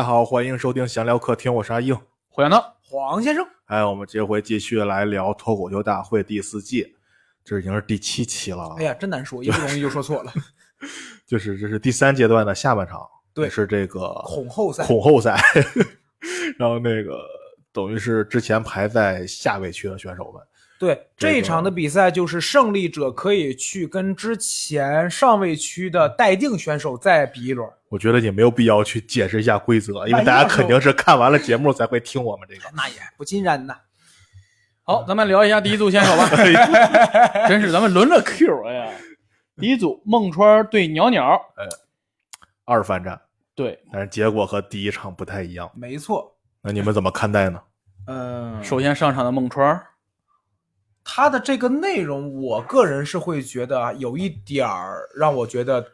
家好，欢迎收听闲聊客厅，我是阿硬。火焰呢？黄先生，哎，我们这回继续来聊脱口秀大会第四季，这已经是第七期了。哎呀，真难说，一不容易就说错了。就是这是第三阶段的下半场，对是这个恐后赛，恐后赛。然后那个等于是之前排在下位区的选手们，对这一场的比赛，就是胜利者可以去跟之前上位区的待定选手再比一轮。我觉得也没有必要去解释一下规则，因为大家肯定是看完了节目才会听我们这个。那也不尽然呐。好，咱们聊一下第一组选手吧。真是咱们轮着 Q 哎呀。第一组孟川对鸟鸟，呃二番战，对，但是结果和第一场不太一样。没错，那你们怎么看待呢？嗯，首先上场的孟川，他的这个内容，我个人是会觉得啊有一点儿让我觉得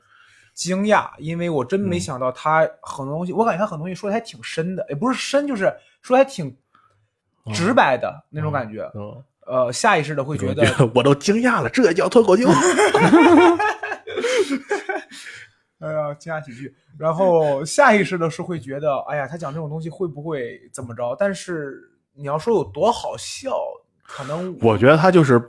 惊讶，因为我真没想到他很多东西，我感觉他很多东西说的还挺深的，也不是深，就是说的还挺直白的那种感觉。嗯，呃，下意识的会觉得，我都惊讶了，这也叫脱口秀？哎呀，惊讶喜剧。然后下意识的是会觉得，哎呀，他讲这种东西会不会怎么着？但是你要说有多好笑，可能我觉得他就是，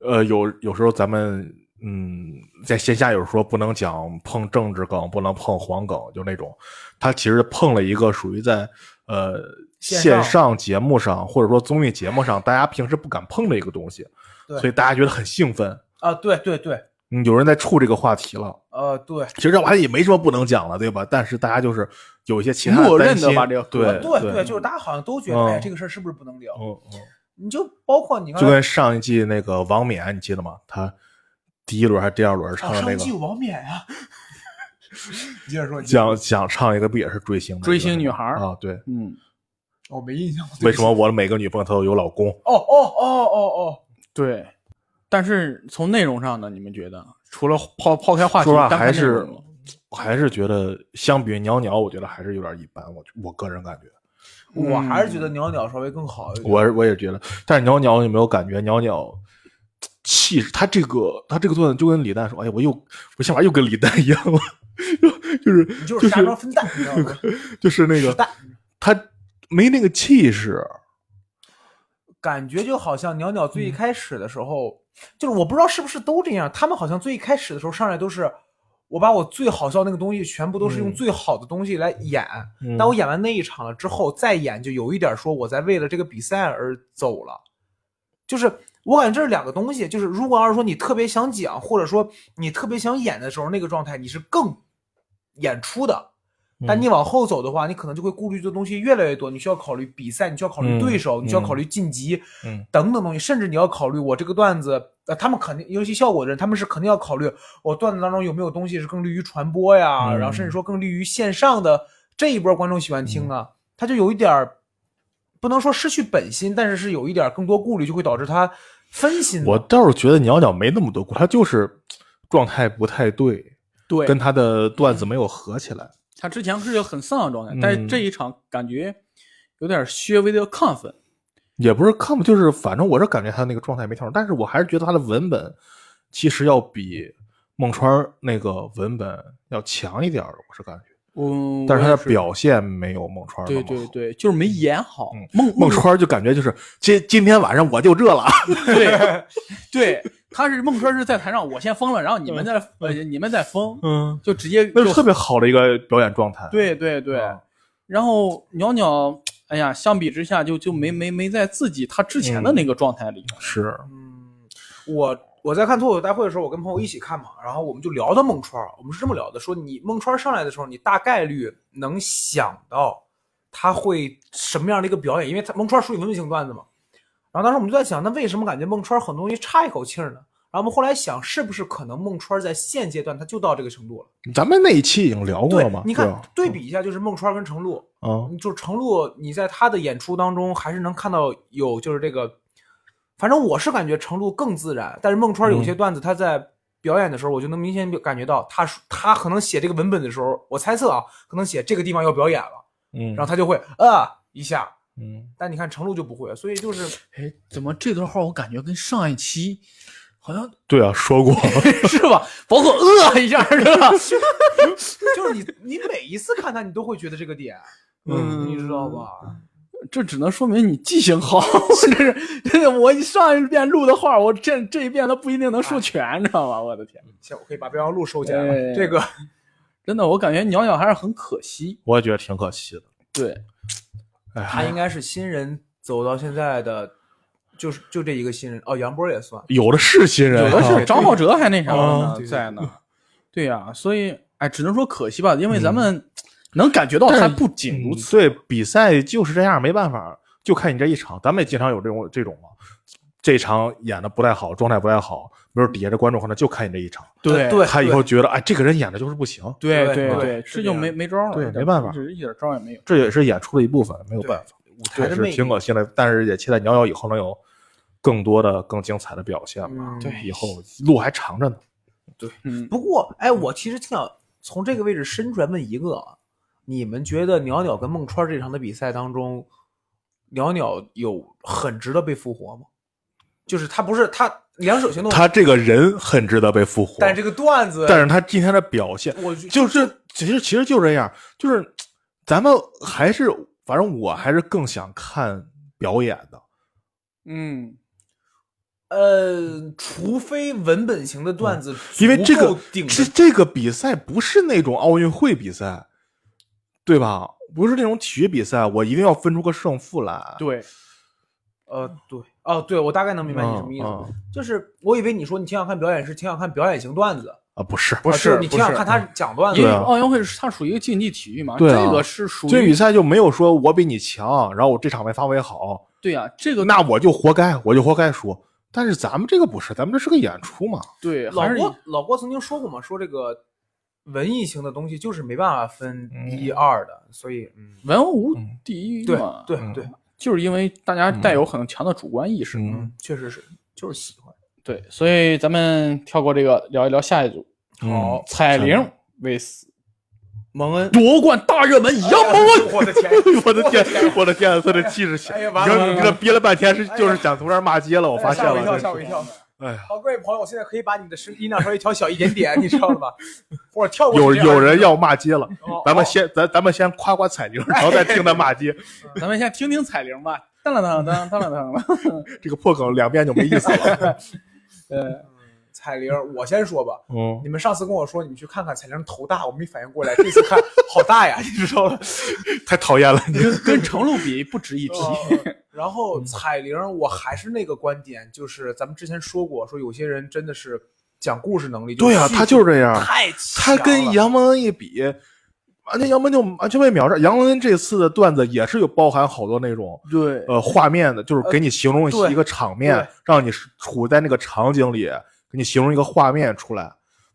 呃，有有时候咱们嗯，在线下有时候说不能讲碰政治梗，不能碰黄梗，就那种，他其实碰了一个属于在呃线线上上节目上或者说综艺节目上大家平时不敢碰的一个东西，对所以大家觉得很兴奋。啊，对对对，嗯，有人在触这个话题了，呃，对。其实这玩意也没什么不能讲了，对吧？但是大家就是有一些其他默认担心地把这个对对对，就是大家好像都觉得，嗯哎，这个事儿是不是不能聊？嗯嗯。你就包括你刚就跟上一季那个王冕，你记得吗？他第一轮还是第二轮唱啊，的那个上一季有王冕呀，你 接着说，你讲讲唱一个不也是追星的追星女孩啊？对，嗯，我没印象。为什么我的每个女朋友她都有老公？哦哦哦哦哦，对。但是从内容上呢，你们觉得除了抛抛开话题，还是还是觉得相比于鸟鸟，我觉得还是有点一般。我我个人感觉，我还是觉得袅袅稍微更好一点。我我也觉得，但是袅袅有没有感觉袅袅气势？他这个他这个段子就跟李诞说：“哎呀，我又我想法又跟李诞一样了，就是你就是瞎装分蛋，你知道吗？就是那个他没那个气势。”感觉就好像袅袅最一开始的时候，就是我不知道是不是都这样，他们好像最一开始的时候上来都是。我把我最好笑那个东西全部都是用嗯最好的东西来演，嗯但我演完那一场了之后再演，就有一点说我在为了这个比赛而走了，就是我感觉这是两个东西。就是如果要是说你特别想讲，或者说你特别想演的时候，那个状态你是更演出的。但你往后走的话，你可能就会顾虑的东西越来越多，你需要考虑比赛，你需要考虑对手，嗯你需要考虑晋级，嗯等等东西，甚至你要考虑我这个段子，呃，他们肯定，尤其效果的人，他们是肯定要考虑我段子当中有没有东西是更利于传播呀，嗯然后甚至说更利于线上的这一波观众喜欢听啊，他就有一点儿不能说失去本心，但是是有一点儿更多顾虑，就会导致他分心。我倒是觉得鸟鸟没那么多顾，他就是状态不太对，对，跟他的段子没有合起来。他之前是一个很丧的状态，嗯但是这一场感觉有点稍微的亢奋。也不是亢奋，就是反正我是感觉他那个状态没调整，但是我还是觉得他的文本其实要比孟川那个文本要强一点儿，我是感觉。嗯，但是他的表现没有孟川那对。对对，就是没演好嗯。孟孟川就感觉就是今今天晚上我就这了，对 对，他是孟川是在台上，我先疯了，然后你们再呃你们在疯，嗯，就直接就那是特别好的一个表演状态。对对对。啊然后鸟鸟，哎呀，相比之下就就没没没在自己他之前的那个状态里。是，嗯，我我在看脱口秀大会的时候，我跟朋友一起看嘛，然后我们就聊到孟川，我们是这么聊的，说你孟川上来的时候，你大概率能想到他会什么样的一个表演，因为他孟川属于文本型段子嘛。然后当时我们就在想，那为什么感觉孟川儿很多东西差一口气儿呢？然后我们后来想，是不是可能孟川儿在现阶段他就到这个程度了？咱们那一期已经聊过了嘛？，你看吧对比一下，就是孟川儿跟程璐，嗯，就是程璐，你在他的演出当中还是能看到有就是这个，反正我是感觉程璐更自然，但是孟川有些段子他在表演的时候，我就能明显感觉到他他可能写这个文本的时候，我猜测啊，可能写这个地方要表演了，嗯，然后他就会呃一下，嗯，但你看程璐就不会，所以就是哎，怎么这段话我感觉跟上一期好像对啊，说过，是吧？包括饿一下，是吧？就是你你每一次看他，你都会觉得这个点，嗯你知道吧？这只能说明你记性好。这是真的，我上一遍录的话，我这这一遍他不一定能说全，知道吗？我的天，行，我可以把备忘录收起来了。哎这个真的，我感觉鸟鸟还是很可惜。我也觉得挺可惜的。对，哎，他应该是新人走到现在的，就是就这一个新人哦，杨波也算。有的是新人啊，有的是张浩哲还那啥啊呢，在呢。对呀，所以哎，只能说可惜吧，因为咱们能感觉到他不仅如此。对，比赛就是这样，没办法，就看你这一场。咱们也经常有这种这种嘛，这场演的不太好，状态不太好，比如底下的观众可能就看你这一场，对对他以后觉得哎，这个人演的就是不行，对对对对，这就没没招了，对没办法这一点招也没有。这也是演出的一部分，没有办法，舞台还是的魅力。挺可惜的。但是也期待鸟鸟以后能有更多的、更精彩的表现吧。嗯对以后路还长着呢。嗯，不过，哎，我其实挺想从这个位置伸出来问一个啊：你们觉得袅袅跟孟川这场的比赛当中，袅袅有很值得被复活吗？就是他不是他两手行动，他这个人很值得被复活，但这个段子，但是他今天的表现，我就是其实其实就这样，就是咱们还是反正我还是更想看表演的。嗯，呃，除非文本型的段子，嗯因为这个顶这这个比赛不是那种奥运会比赛，对吧？不是那种体育比赛，我一定要分出个胜负来。对，呃，对，哦，对，我大概能明白你什么意思，嗯嗯。就是我以为你说你挺想看表演是挺想看表演型段子，啊，不是，啊不是你挺想看他讲段子因为奥运会是它属于一个竞技体育嘛，对啊这个是属于这比赛就没有说我比你强，然后我这场没发挥好，对呀，这个那我就活该，我就活该输。但是咱们这个不是，咱们这是个演出嘛。对老郭老郭曾经说过嘛，说这个文艺型的东西就是没办法分嗯一二的，所以嗯，文无第一嘛，嗯对对，就是因为大家带有很强的主观意识。嗯嗯，确实是，就是喜欢。对，所以咱们跳过这个，聊一聊下一组。好彩铃 vs 蒙恩，夺冠大热门杨蒙恩。我的天，我的天，我的天，他的气势，哎呀你这憋了半天是就是想从这儿骂街了，我发现了。吓我一跳，吓我一跳。哎呀，好，各位朋友，我现在可以把你的声音量稍微调小一点点，你知道了吧？或者跳过有有人要骂街了，哦咱们哦先咱咱们先夸夸彩铃，然后再听他骂街。咱们先听听彩铃吧。当啷当当当啷当啷。这个破梗两遍就没意思了。呃，彩铃，我先说吧。嗯你，们上次跟我说你们去看看彩铃头大，我没反应过来，这次看好大呀，你知道吗？太讨厌了，你跟跟程璐比不值一提。呃然后彩铃，我还是那个观点，就是咱们之前说过，说有些人真的是讲故事能力，对呀，他就是这样。太他强了跟杨蒙恩一比，完全杨蒙恩就完全被秒杀。杨蒙恩这次的段子也是有包含好多那种对呃画面的，就是给你形容一个场面对，让你处在那个场景里，给你形容一个画面出来。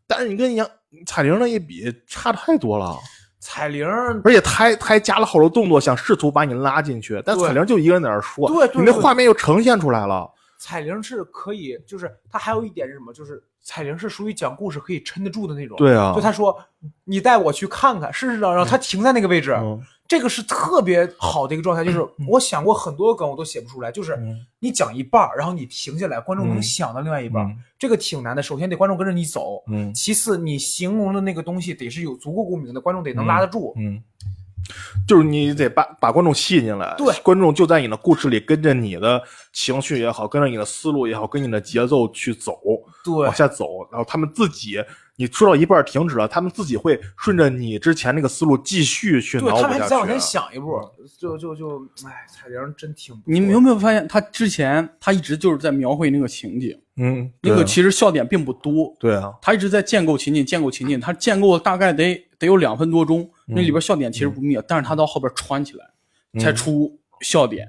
但是你跟杨彩玲那一比，差太多了。彩玲，而且他还他还加了好多动作，想试图把你拉进去，但彩玲就一个人在那儿说，对对对你那画面又呈现出来了。彩玲是可以，就是他还有一点是什么？就是彩玲是属于讲故事可以撑得住的那种。对啊就他说你带我去看看，事实上让他停在那个位置，嗯这个是特别好的一个状态。就是我想过很多梗，我都写不出来。就是你讲一半，然后你停下来，观众能嗯想到另外一半，嗯这个挺难的。首先得观众跟着你走，嗯其次你形容的那个东西得是有足够共鸣的，观众得能拉得住。嗯，就是你得把把观众吸引进来，对观众就在你的故事里，跟着你的情绪也好，跟着你的思路也好，跟你的节奏去走，对往下走，然后他们自己，你说到一半停止了，他们自己会顺着你之前那个思路继续去对脑补下去。他们还再往前想一步，就就就，哎，彩铃真挺。你们有没有发现，他之前他一直就是在描绘那个情景，嗯，那个其实笑点并不多，对啊，他一直在建构情景，建构情景，他建构了大概得得有两分多钟，那里边笑点其实不密，但是他到后边穿起来才出笑点，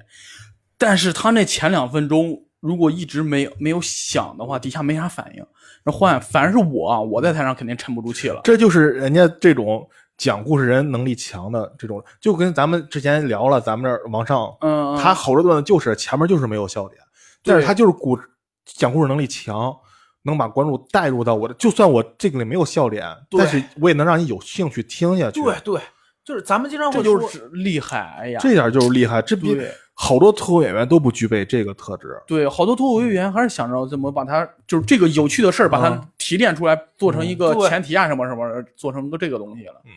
但是他那前两分钟如果一直没有没有想的话，底下没啥反应。那换反正是我啊，我在台上肯定沉不住气了。这就是人家这种讲故事人能力强的这种，就跟咱们之前聊了，咱们这儿往上，嗯，嗯他好多段子就是前面就是没有笑点，但是他就是故讲故事能力强，能把观众带入到我的，就算我这个里没有笑点，但是我也能让你有兴趣听下去。对对，就是咱们经常会说，就是厉害。哎呀，这点就是厉害，这比对好多脱口演员都不具备这个特质。对，好多脱口秀演员还是想着怎么把它，就是这个有趣的事儿，把它嗯提炼出来，做成一个前提啊，什么什么，做成个这个东西了。嗯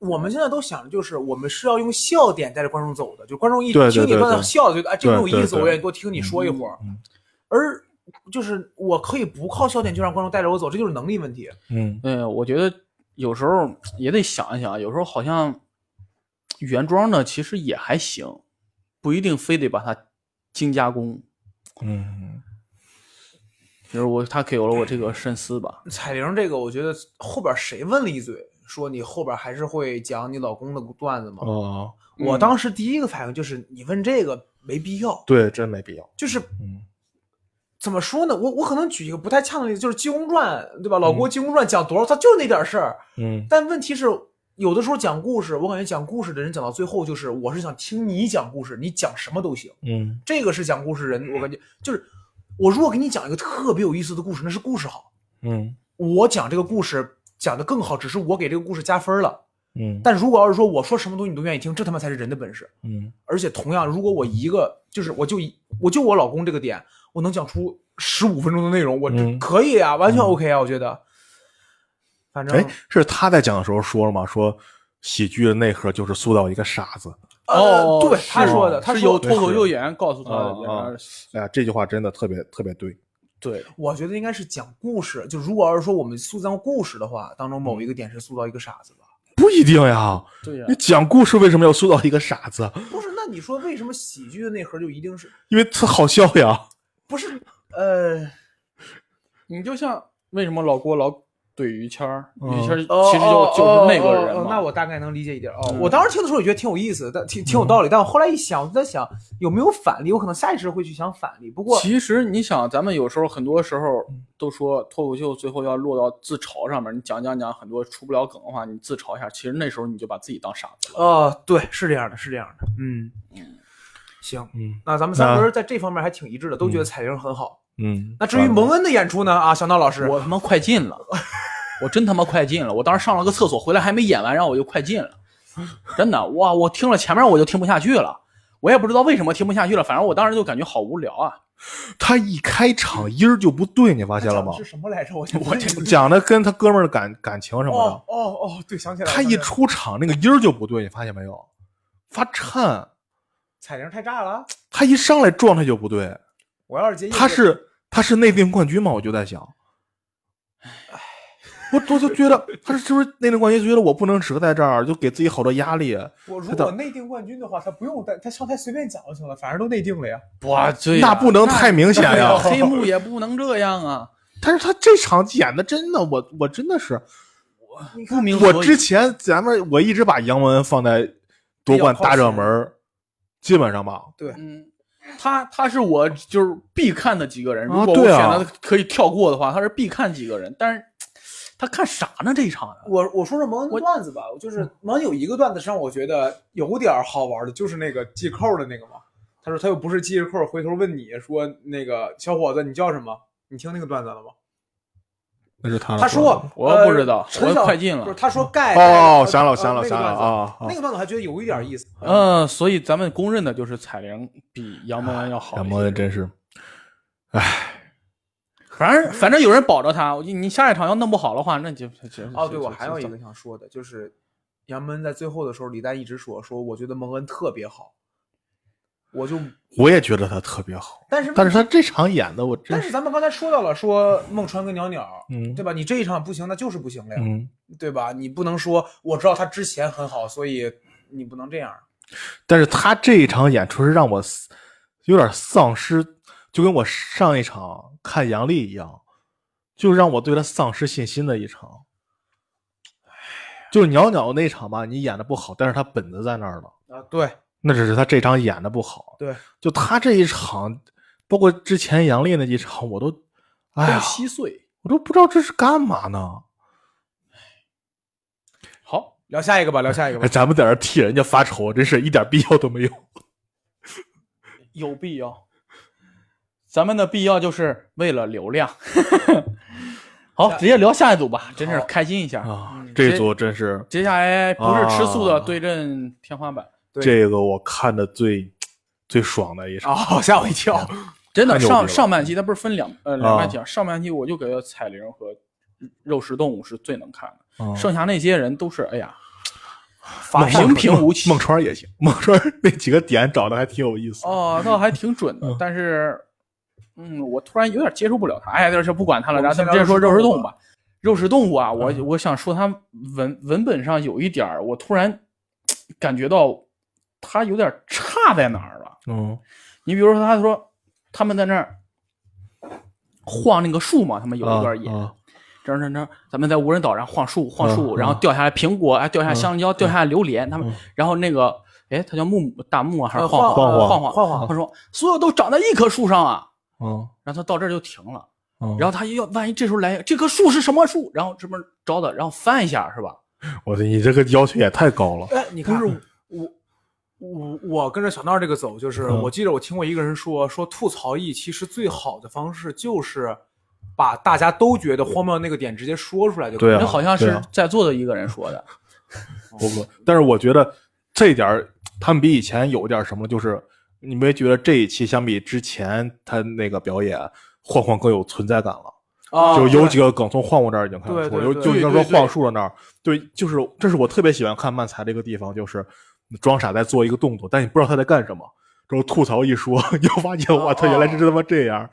我们现在都想的就是，我们是要用笑点带着观众走的，就观众一听你段子对对笑了，觉得哎这个有意思，我愿意多听你说一会儿。嗯而就是我可以不靠笑点就让观众带着我走，这就是能力问题。嗯对，我觉得有时候也得想一想，有时候好像原装的其实也还行，不一定非得把它精加工。嗯，就是我，他给了我这个深思吧。彩铃这个，我觉得后边谁问了一嘴，说你后边还是会讲你老公的段子吗？哦，我当时第一个反应就是，你问这个没必要，对，真没必要。就是嗯怎么说呢？我我可能举一个不太恰当的例子，就是《济公传》，对吧？老郭《济公传》讲多少，他就是那点事儿。嗯但问题是，有的时候讲故事，我感觉讲故事的人讲到最后，就是我是想听你讲故事，你讲什么都行。嗯这个是讲故事人，我感觉就是我如果给你讲一个特别有意思的故事，那是故事好。嗯我讲这个故事讲的更好，只是我给这个故事加分了。嗯但如果要是说我说什么东西你都愿意听，这他妈才是人的本事。嗯而且同样，如果我一个就是我就一我就我老公这个点，我能讲出十五分钟的内容，我可以啊，完全 OK 啊，我觉得。反正哎，是他在讲的时候说了吗？说喜剧的内核就是塑造一个傻子。哦，对他说的，他是说有脱口秀演员告诉他的哎呀，这句话真的特别特别对。对，我觉得应该是讲故事。就如果要是说我们塑造故事的话，当中某一个点是塑造一个傻子吧？不一定呀，对呀你讲故事为什么要塑造一个傻子？不是，那你说为什么喜剧的内核就一定是因为他好笑呀。不是？呃，你就像为什么老郭老怼于谦儿，嗯于谦儿哦其实就哦就是那个哦人那我大概能理解一点哦。嗯我当时听的时候也觉得挺有意思，但挺挺有道理。但我后来一想，我就在想有没有反例，我可能下意识会去想反例。不过其实你想，咱们有时候很多时候都说脱口秀最后要落到自嘲上面，你讲讲讲很多出不了梗的话，你自嘲一下，其实那时候你就把自己当傻子了。哦，对，是这样的，是这样的。嗯行，嗯那咱们三个人在这方面还挺一致的，都觉得彩铃很好。嗯，那至于蒙恩的演出呢？啊，小闹老师，我他妈快进了，我真他妈快进了！我当时上了个厕所，回来还没演完，然后我就快进了，真的哇！我听了前面我就听不下去了，我也不知道为什么听不下去了，反正我当时就感觉好无聊啊。他一开场音儿就不对，你发现了吗是？什么来着？我 我我 讲的跟他哥们儿的感感情什么哦的，哦哦，对，想起来了。他一出场那个音儿就不对，你发现没有？发颤，彩铃太炸了，他一上来状态就不对。我要是接他是他是内定冠军吗？我就在想，我我就觉得他是是不是内定冠军？就觉得我不能折在这儿，就给自己好多压力。我如果内定冠军的话，他不用带他上台随便讲就行了，反正都内定了呀。哇，这那不能太明显呀。黑幕也不能这样啊！但是他这场演的真的，我我真的是，我，不明我之前咱们我一直把杨文放在夺冠大热门儿，基本上吧。对嗯，他他是我就是必看的几个人，如果我选择可以跳过的话，他是必看几个人，但是他看啥呢？这一场啊我我说说蒙恩的段子吧，就是嗯蒙恩有一个段子是让我觉得有点好玩的，就是那个系扣的那个嘛。他说他又不是系着扣，回头问你说那个小伙子你叫什么？你听那个段子了吗？那是他他说我呃不知道我快进了不是他说盖哦，盖想了呃想了想了啊！啊那个段子还觉得有一点意思。嗯，所以咱们公认的就是彩铃比杨蒙恩要好。杨蒙恩真是，反正反正有人保着他，你你下一场要弄不好的话，那就就哦，对，我还有一个想说的，就是杨蒙恩在最后的时候，李诞一直说说，我觉得蒙恩特别好，我就，我也觉得他特别好，但是但是他这场演的我真，但是咱们刚才说到了，说孟川跟袅袅，嗯对吧？你这一场不行，那就是不行了呀，嗯，对吧？你不能说我知道他之前很好，所以你不能这样。但是他这一场演出是让我有点丧失，就跟我上一场看杨笠一样，就让我对他丧失信心的一场。就是袅袅那场吧，你演的不好，但是他本子在那儿了。啊，对那只是他这场演的不好。对，就他这一场，包括之前杨笠那几场，我都，哎呀，稀碎。我都不知道这是干嘛呢。好，聊下一个吧，聊下一个吧哎，。咱们在这替人家发愁，真是一点必要都没有。有必要。咱们的必要就是为了流量。好，直接聊下一组吧，真是开心一下。啊，这组真是接下来不是吃素的啊对阵天花板，对这个我看的最最爽的一场。哦，吓我一跳。真的上上半期它不是分两呃两半啊期啊，上半期我就觉得彩铃和肉食动物是最能看的，嗯剩下那些人都是哎呀 发平平无奇孟川也行，孟川那几个点找的还挺有意思。哦，倒还挺准的嗯，但是嗯，我突然有点接受不了他。哎，就是不管他了，然后咱们直接说肉食动物吧。肉食动物啊，我嗯我想说它文文本上有一点儿，我突然感觉到它有点差在哪儿了。嗯你比如说，他说他们在那儿晃那个树嘛，他们有一段演，啊这这这，咱们在无人岛上晃树晃树，嗯然后掉下来苹果，哎，掉下香蕉，掉下来榴莲，他们嗯，然后那个，哎，他叫木木大木啊，还是晃晃晃晃晃晃他说所有都长在一棵树上啊，嗯然后他到这儿就停了，嗯，然后他要万一这时候来这棵树是什么树，然后这边找的，然后翻一下是吧？我的你这个要求也太高了。哎，你看，是我我我跟着小闹这个走，就是嗯我记得我听过一个人说，说吐槽艺其实最好的方式就是把大家都觉得荒谬那个点直接说出来就可以对啊那好像是在座的一个人说的，不不，但是我觉得这点儿他们比以前有点什么，就是你没觉得这一期相比之前他那个表演，晃晃更有存在感了？啊就有几个梗从晃晃这儿已经看得出来，有对对对就应该说晃树的那儿，对，就是这是我特别喜欢看漫才的一个地方，就是装傻在做一个动作，但你不知道他在干什么。之后吐槽一说，你就发现哇，他原来是他妈这样，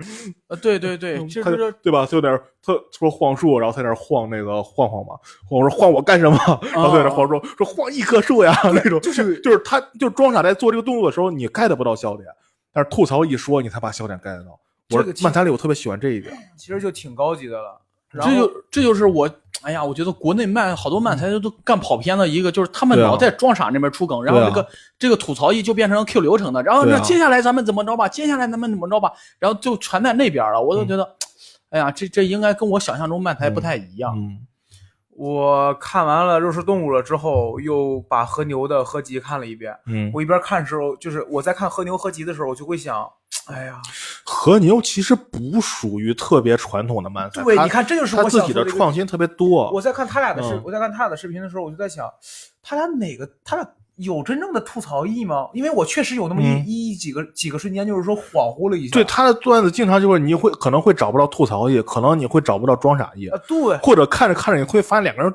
呃，对对对，其实他就是对吧？他有点他说晃树，然后在那晃那个晃晃嘛，我说晃我干什么？然后在那晃说说晃一棵树呀那种，就是就是他就是装傻在做这个动作的时候，你 get 不到笑点，但是吐槽一说，你才把笑点 get 到。我漫才里我特别喜欢这一点，其实就挺高级的了。这就这就是我，哎呀，我觉得国内漫好多漫才都都干跑偏了一个，就是他们老在装傻那边出梗，然后这个、这个吐槽艺就变成 Q 流程的，然后那接下来咱们怎么着吧，接下来咱们怎么着吧，然后就全在那边了，我都觉得，哎呀，这这应该跟我想象中漫才不太一样。嗯。我看完了《肉食动物》了之后，又把和牛的合集看了一遍。嗯，我一边看的时候，就是我在看和牛合集的时候，我就会想，哎呀，和牛其实不属于特别传统的漫才，对，你看，这就是我自己的创新特别多。我在看他俩的视，嗯我在看他俩的视频的时候，我就在想，他俩哪个，他俩有真正的吐槽意吗？因为我确实有那么一、嗯一几个几个瞬间，就是说恍惚了一下。对他的段子，经常就是你会可能会找不到吐槽意，可能你会找不到装傻意，啊，对，或者看着看着你会发现两个人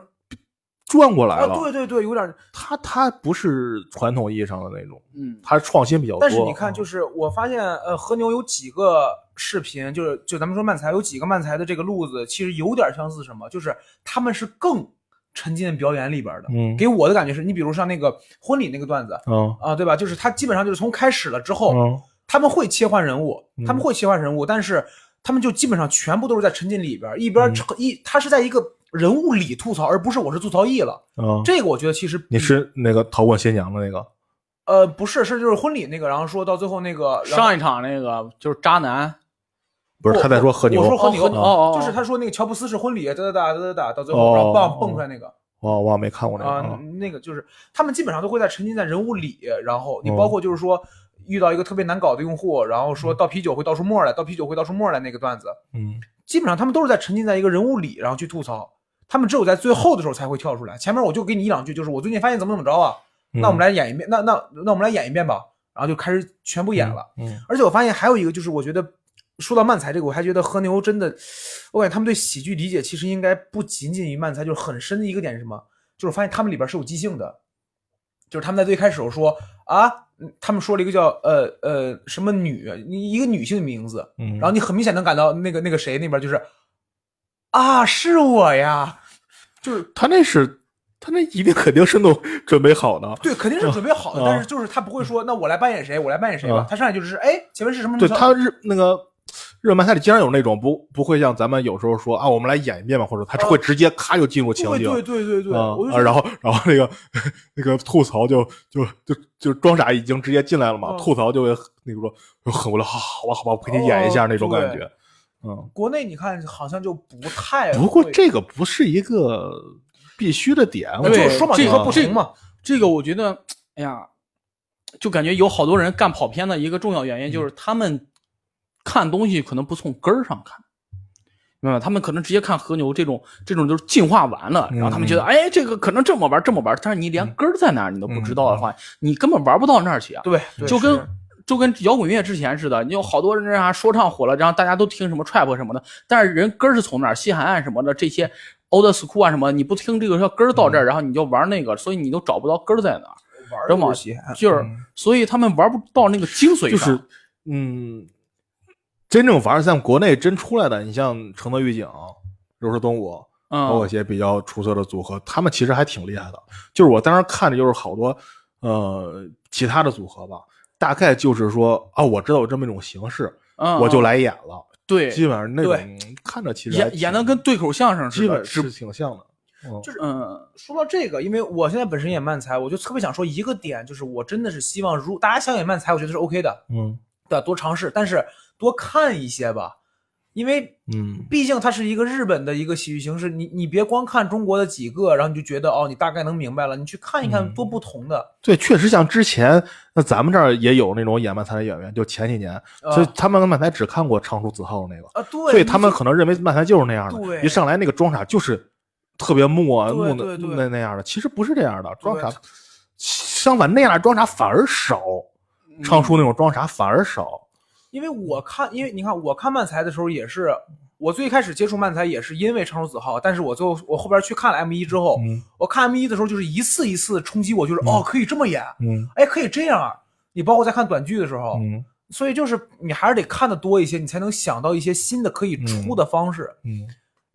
转过来啊，了。对对对，有点。他他不是传统意义上的那种，嗯，他创新比较多。但是你看，就是我发现，呃，和牛有几个视频，就是就咱们说漫才有几个漫才的这个路子，其实有点相似，什么？就是他们是更沉浸表演里边的。嗯给我的感觉是，你比如像那个婚礼那个段子嗯啊，对吧？就是他基本上就是从开始了之后，嗯他们会切换人物，嗯他们会切换人物，但是他们就基本上全部都是在沉浸里边，一边嗯一他是在一个人物里吐槽，而不是我是吐槽艺了。嗯，这个我觉得其实你是那个逃过新娘的那个？呃不是是就是婚礼那个，然后说到最后那个后上一场那个就是渣男，不是他在说和牛。我说和牛，哦和牛哦哦就是他说那个乔布斯是婚礼，哒哒哒哒哒哒，到最后哦然后蹦蹦出来那个。我我没看过那个那个就是他们基本上都会在沉浸在人物里，然后你嗯包括就是说遇到一个特别难搞的用户，然后说倒啤酒会倒出沫来，倒啤酒会倒出沫来那个段子，嗯。基本上他们都是在沉浸在一个人物里，然后去吐槽。他们只有在最后的时候才会跳出来，前面我就给你一两句，就是我最近发现怎么怎么着啊，嗯那我们来演一遍，那那那我们来演一遍吧，然后就开始全部演了。嗯而且我发现还有一个，就是我觉得说到漫才这个，我还觉得和牛真的，我感觉他们对喜剧理解其实应该不仅仅于漫才，就是很深的一个点是什么？就是发现他们里边是有即兴的，就是他们在最开始时候说啊，嗯他们说了一个叫呃呃什么女，一个女性的名字，嗯，然后你很明显能感到那个那个谁那边就是啊是我呀，就是他那是他那一定肯定是都准备好的，对，肯定是准备好的，啊但是就是他不会说那我来扮演谁，我来扮演谁吧啊，他上来就是哎前面是什么对他日那个日本漫才里经常有那种不不会像咱们有时候说啊，我们来演一遍吧，或者他会直接咔就进入情景。对对对对对，啊然后然后那个那个吐槽就就就就装傻已经直接进来了嘛，嗯吐槽就会那个说就很无聊，好好吧好吧，我陪你演一下哦那种感对觉。嗯，国内你看好像就不太，不过这个不是一个必须的点，我对就说嘛，这就是说不行嘛，这个我觉得，哎呀，就感觉有好多人干跑偏的一个重要原因就是他们看东西可能不从根儿上看。明白吧？他们可能直接看和牛这种，这种就是进化完了，然后他们觉得，哎，这个可能这么玩，这么玩，但是你连根儿在哪儿你都不知道的话，你根本玩不到那儿去啊。对，对就跟是就跟摇滚乐之前似的，你有好多人啊说唱火了，然后大家都听什么 trap 什么的，但是人根儿是从哪儿？西海岸什么的这些 old school 啊什么，你不听这个叫根儿到这儿，然后你就玩那个，所以你都找不到根儿在哪儿。玩西海岸就是，嗯所以他们玩不到那个精髓就上。是嗯，真正玩儿像国内真出来的，你像承德预警、柔氏动物，包括一嗯，些比较出色的组合，他们其实还挺厉害的。就是我当时看的就是好多呃其他的组合吧，大概就是说啊，我知道有这么一种形式，嗯我就嗯来演了。对，基本上那种看着其实演演的跟对口相声似的，基本是挺像的。嗯就是嗯说到这个，因为我现在本身演慢才，我就特别想说一个点，就是我真的是希望，如大家想演慢才，我觉得是 OK 的，嗯对？多尝试，但是多看一些吧，因为嗯。毕竟它是一个日本的一个喜剧形式，你你别光看中国的几个，然后你就觉得哦，你大概能明白了，你去看一看嗯。多不同的，对，确实像之前那咱们这儿也有那种演漫才的演员，就前几年，呃所以他们漫才只看过唱出子浩的那个，啊，对，所以他们可能认为漫才就是那样的，对一上来那个装傻就是特别木啊木的那那样的，其实不是这样的，装傻，相反那样的装傻反而少，嗯。唱出那种装傻反而少。因为我看，因为你看我看漫才的时候也是，我最开始接触漫才也是因为长手子浩，但是我最后我后边去看了 M 一之后，嗯我看 M 一的时候就是一次一次冲击我，就是、哦可以这么演，嗯哎可以这样。你包括在看短剧的时候，嗯所以就是你还是得看的多一些，你才能想到一些新的可以出的方式。嗯，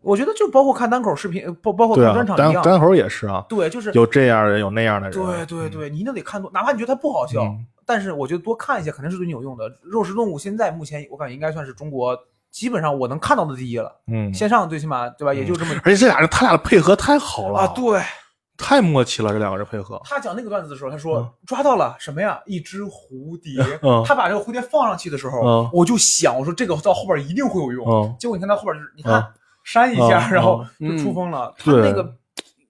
我觉得就包括看单口视频，包包括看专，场一样，单单口也是啊，对，就是有这样的人，有那样的人。对对对，你一定得看多，哪怕你觉得他不好笑，嗯但是我觉得多看一些肯定是对你有用的。肉食动物现在目前我感觉应该算是中国基本上我能看到的第一了，嗯，线上最起码对吧，也就这么而且这俩人他俩的配合太好了啊。对太默契了，这两个人配合。他讲那个段子的时候，他说、嗯抓到了什么呀？一只蝴蝶。嗯他把这个蝴蝶放上去的时候，嗯我就想，我说这个到后边一定会有用。嗯结果你看他后边就是，你看、嗯扇一下，嗯然后嗯就出风了。他那个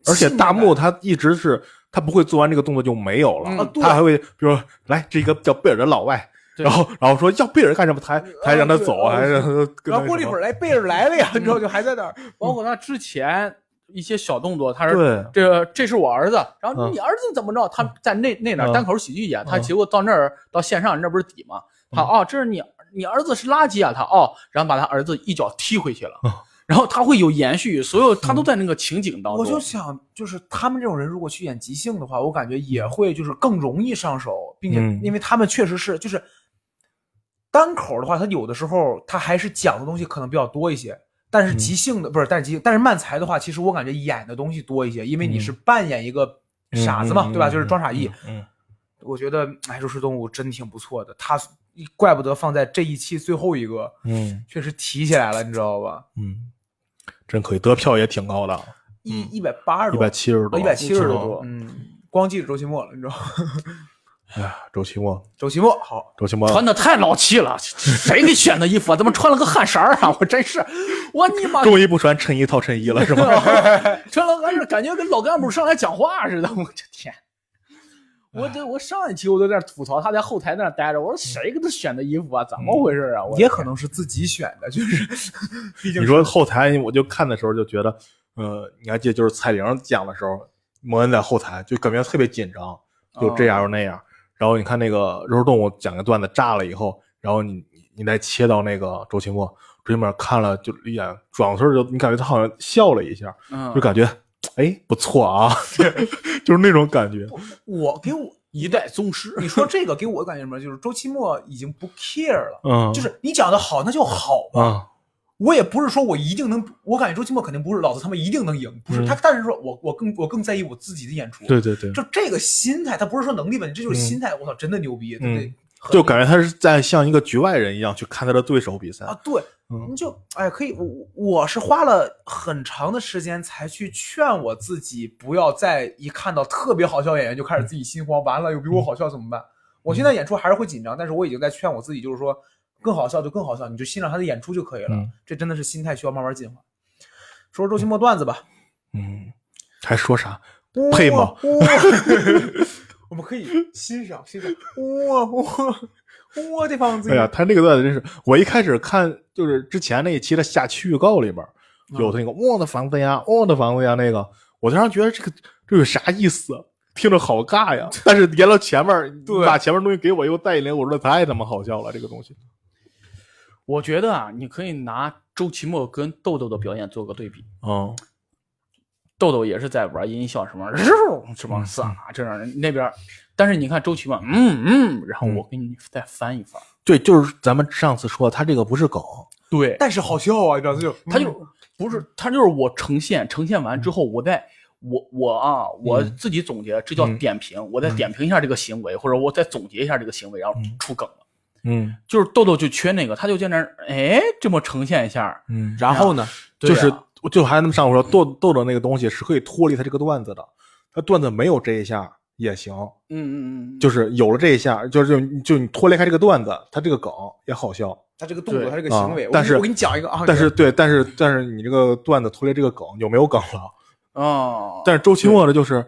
而且大木他一直是他不会做完这个动作就没有了，他还会比如说来这一个叫贝尔的老外，然后然后说要贝尔干什么，他还他还让他走，对还让他跟然后过了一会儿，来贝尔来了呀，你知道就还在那儿。包括他之前一些小动作，他是对。这这是我儿子，然后嗯。你儿子怎么着？他在那那哪单口喜剧演，他嗯。结果到那儿到线上那不是底吗？他哦，这是你你儿子是垃圾啊，他哦，然后把他儿子一脚踢回去了。嗯，然后他会有延续，所有他都在那个情景当中我就。想，就是他们这种人如果去演即兴的话，我感觉也会就是更容易上手，并且嗯因为他们确实是就是单口的话，他有的时候他还是讲的东西可能比较多一些。但是即兴的、不是，但是即兴，但是漫才的话，其实我感觉演的东西多一些，因为你是扮演一个傻子嘛，嗯对吧？就是装傻艺。嗯，我觉得哎，肉食动物真挺不错的，他怪不得放在这一期最后一个，嗯确实提起来了，你知道吧？嗯，真可以，得票也挺高的，一一百八十多一，百七十多，一百七十嗯多，嗯，光记着周奇墨了，你知道吗？哎呀，周奇墨，周奇墨好，周奇墨，穿的太老气了，谁给选的衣服啊？怎么穿了个汗衫啊？我真是，我你妈终于不穿衬衣套衬衣了是吗？穿了汗衫，感觉跟老干部上来讲话似的。我的天，我这我上一期我都在那吐槽，他在后台那待着，我说谁给他选的衣服啊？怎么回事啊？我也可能是自己选的，就是，毕竟你说后台，我就看的时候就觉得，呃，你还记得就是蔡玲讲的时候，摩恩在后台就感觉特别紧张，就这样又那样。然后你看那个肉食动物讲个段子炸了以后，然后你你你再切到那个周奇墨，周奇墨看了就一眼转过身就你感觉他好像笑了一下，嗯就感觉哎不错啊，就是那种感觉。我给我一代宗师。你说这个给我感觉什么？就是周奇墨已经不 care 了，嗯，就是你讲的好那就好吧，啊，我也不是说我一定能，我感觉周奇墨肯定不是老子他们一定能赢，不是。嗯。他，但是说我我更我更在意我自己的演出，对对对，就这个心态，他不是说能力问题，这就是嗯。心态，我操，真的牛逼，对嗯不对？就感觉他是在像一个局外人一样去看他的对手比赛。啊，对，嗯你就哎，可以，我我是花了很长的时间才去劝我自己，不要再一看到特别好笑演员就开始自己心慌，完了又比我好笑怎么办？我现在演出还是会紧张，但是我已经在劝我自己，就是说更好笑就更好笑，你就欣赏他的演出就可以了。嗯这真的是心态需要慢慢进化。说说周奇墨段子吧，嗯，还说啥？配吗？我们可以欣赏欣赏，哇哇哇！这房子，哎呀，他那个段子真是，我一开始看就是之前那一期的下期预告里边有那个我的房子呀，我的房子呀那个，我当时觉得这个这有啥意思？听着好尬呀。但是连到前面，对你把前面东西给我又带一连，我说太他妈好笑了，这个东西。我觉得啊，你可以拿周奇墨跟豆豆的表演做个对比。嗯豆豆也是在玩音效什么，肉什么撒这样那边，但是你看周琦嘛，嗯嗯，然后我给你再翻一翻，对，就是咱们上次说，他这个不是梗，对，但是好笑啊，你知道就他就不是他就是我呈现，呈现完之后，我再我我啊，我自己总结，这叫嗯点评，我再点评一下这个行为，或者我再总结一下这个行为，然后出梗了。嗯。就是豆豆就缺那个，他就在那儿哎这么呈现一下，嗯，然后呢，就是就还那么上午说豆豆豆那个东西是可以脱离他这个段子的，他段子没有这一下也行，嗯嗯嗯，就是有了这一下，就是就就你脱离开这个段子，他这个梗也好笑。他这个动作，对。他这个行为，啊但是我给你讲一个啊，但是对，但是但是你这个段子脱离这个梗就没有梗了。哦，但是周奇墨的就是，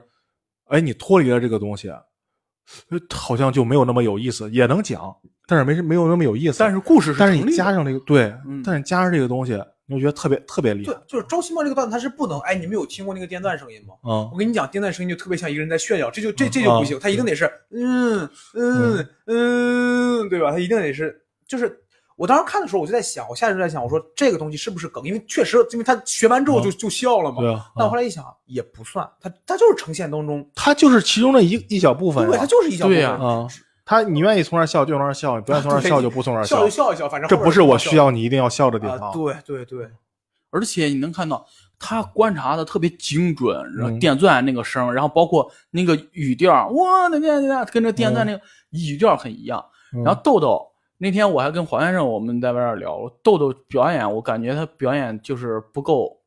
哎，你脱离了这个东西，呃好像就没有那么有意思，也能讲，但是没没有那么有意思。但是故事是但是你加上这个对，嗯。但是加上这个东西，我觉得特别特别厉害对。，就是周奇墨这个段子，他是不能，哎，你们有听过那个电钻声音吗？嗯我跟你讲，电钻声音就特别像一个人在炫耀，这就这这就不行，他一定得是嗯嗯嗯，对吧？他一定得是，就是我当时看的时候，我就在想，我下意识在想，我说这个东西是不是梗？因为确实，因为他学完之后就就笑了嘛。对啊但我后来一想，也不算，他他就是呈现当中，他就是其中的一一小部分对，他就是一小部分对呀，啊，他你愿意从那儿笑就从那儿笑，你不愿意从那儿笑就不从那儿笑就笑一笑，反正这不是我需要要你一定要笑的地啊，方。对对对，而且你能看到他观察的特别精准，然后嗯电钻那个声，然后包括那个语调，哇，那那那跟这电钻那个语调很一样。嗯然后豆豆那天我还跟黄先生我们在外边聊，豆豆表演，我感觉他表演就是不够，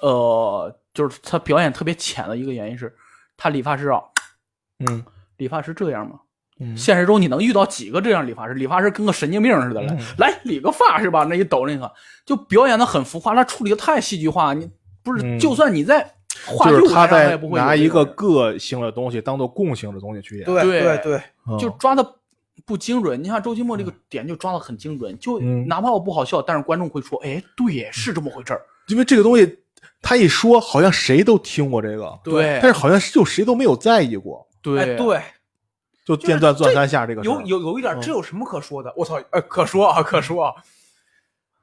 呃，就是他表演特别浅的一个原因是，他理发师啊，嗯理发师这样吗？嗯。现实中你能遇到几个这样理发师？理发师跟个神经病似的，来、嗯。来理个发是吧？那一抖那个，就表演的很浮夸，他处理的太戏剧化。你不是，嗯。就算你在话就是他剧舞台上，他在也不会拿一个个性的东西当做共性的东西去演，对对对对，嗯。就抓的不精准。你看周奇墨这个点就抓的很精准，就嗯。哪怕我不好笑，但是观众会说，哎，对，是这么回事儿。因为这个东西他一说，好像谁都听过这个，对。但是好像就谁都没有在意过，对。哎对，就就是电钻钻三下这个事儿有有有一点，嗯这有什么可说的？我操，呃，可说啊，可说啊。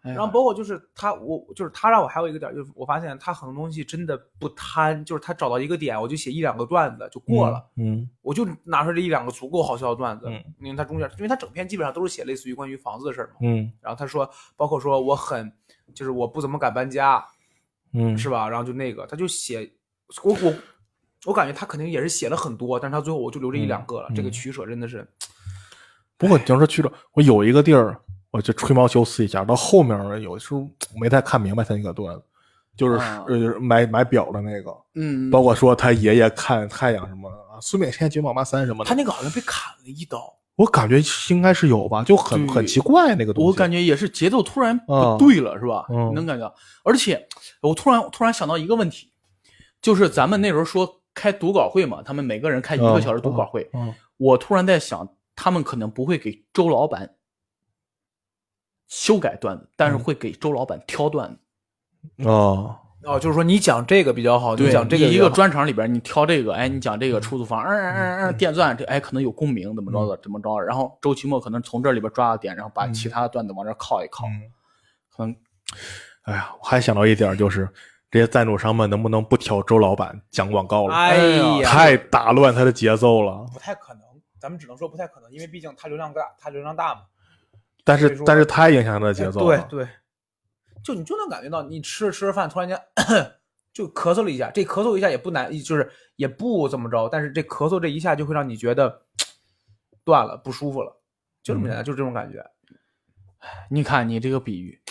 然后包括就是他，我就是他让我还有一个点，就是我发现他很多东西真的不贪，就是他找到一个点，我就写一两个段子就过了，嗯我就拿出这一两个足够好笑的段子。嗯因为他中间，因为他整篇基本上都是写类似于关于房子的事儿嘛。嗯然后他说，包括说我很，就是我不怎么敢搬家，嗯是吧？然后就那个，他就写，我我我感觉他肯定也是写了很多，但是他最后我就留这一两个了。嗯这个取舍真的是，不过你要说取舍，我有一个地儿，我就吹毛求疵一下，到后面，有的时候没太看明白他那个段子，就是、啊呃买买表的那个，嗯，包括说他爷爷看太阳什么的啊，苏炳添九秒八三什么的，他那个好像被砍了一刀。我感觉应该是有吧，就很很奇怪那个东西。我感觉也是节奏突然啊不对了，是吧？能感觉到？而且我突然突然想到一个问题，就是咱们那时候说开读稿会嘛，他们每个人开一个小时读稿会，嗯我突然在想，他们可能不会给周老板修改段子，但是会给周老板挑段子。哦，哦，就是说你讲这个比较好，你，讲这个一个专场里边，你挑这个，哎，你讲这个出租房，嗯嗯嗯嗯，电钻，这哎可能有共鸣，怎么着的，怎么着。然后周奇墨可能从这里边抓个点，然后把其他的段子往这靠一靠，嗯可能哎呀，我还想到一点，就是这些赞助商们能不能不挑周老板讲广告了？哎呀，太打乱他的节奏了。不太可能，咱们只能说不太可能，因为毕竟他流量大，他流量大嘛。但是但是太影响他的节奏了。对对，就你就能感觉到，你吃着吃着饭，突然间 就咳嗽了一下，这咳嗽一下也不难，就是也不怎么着，但是这咳嗽这一下就会让你觉得 断了，不舒服了，就这么简单，就是这种感觉。你看你这个比喻，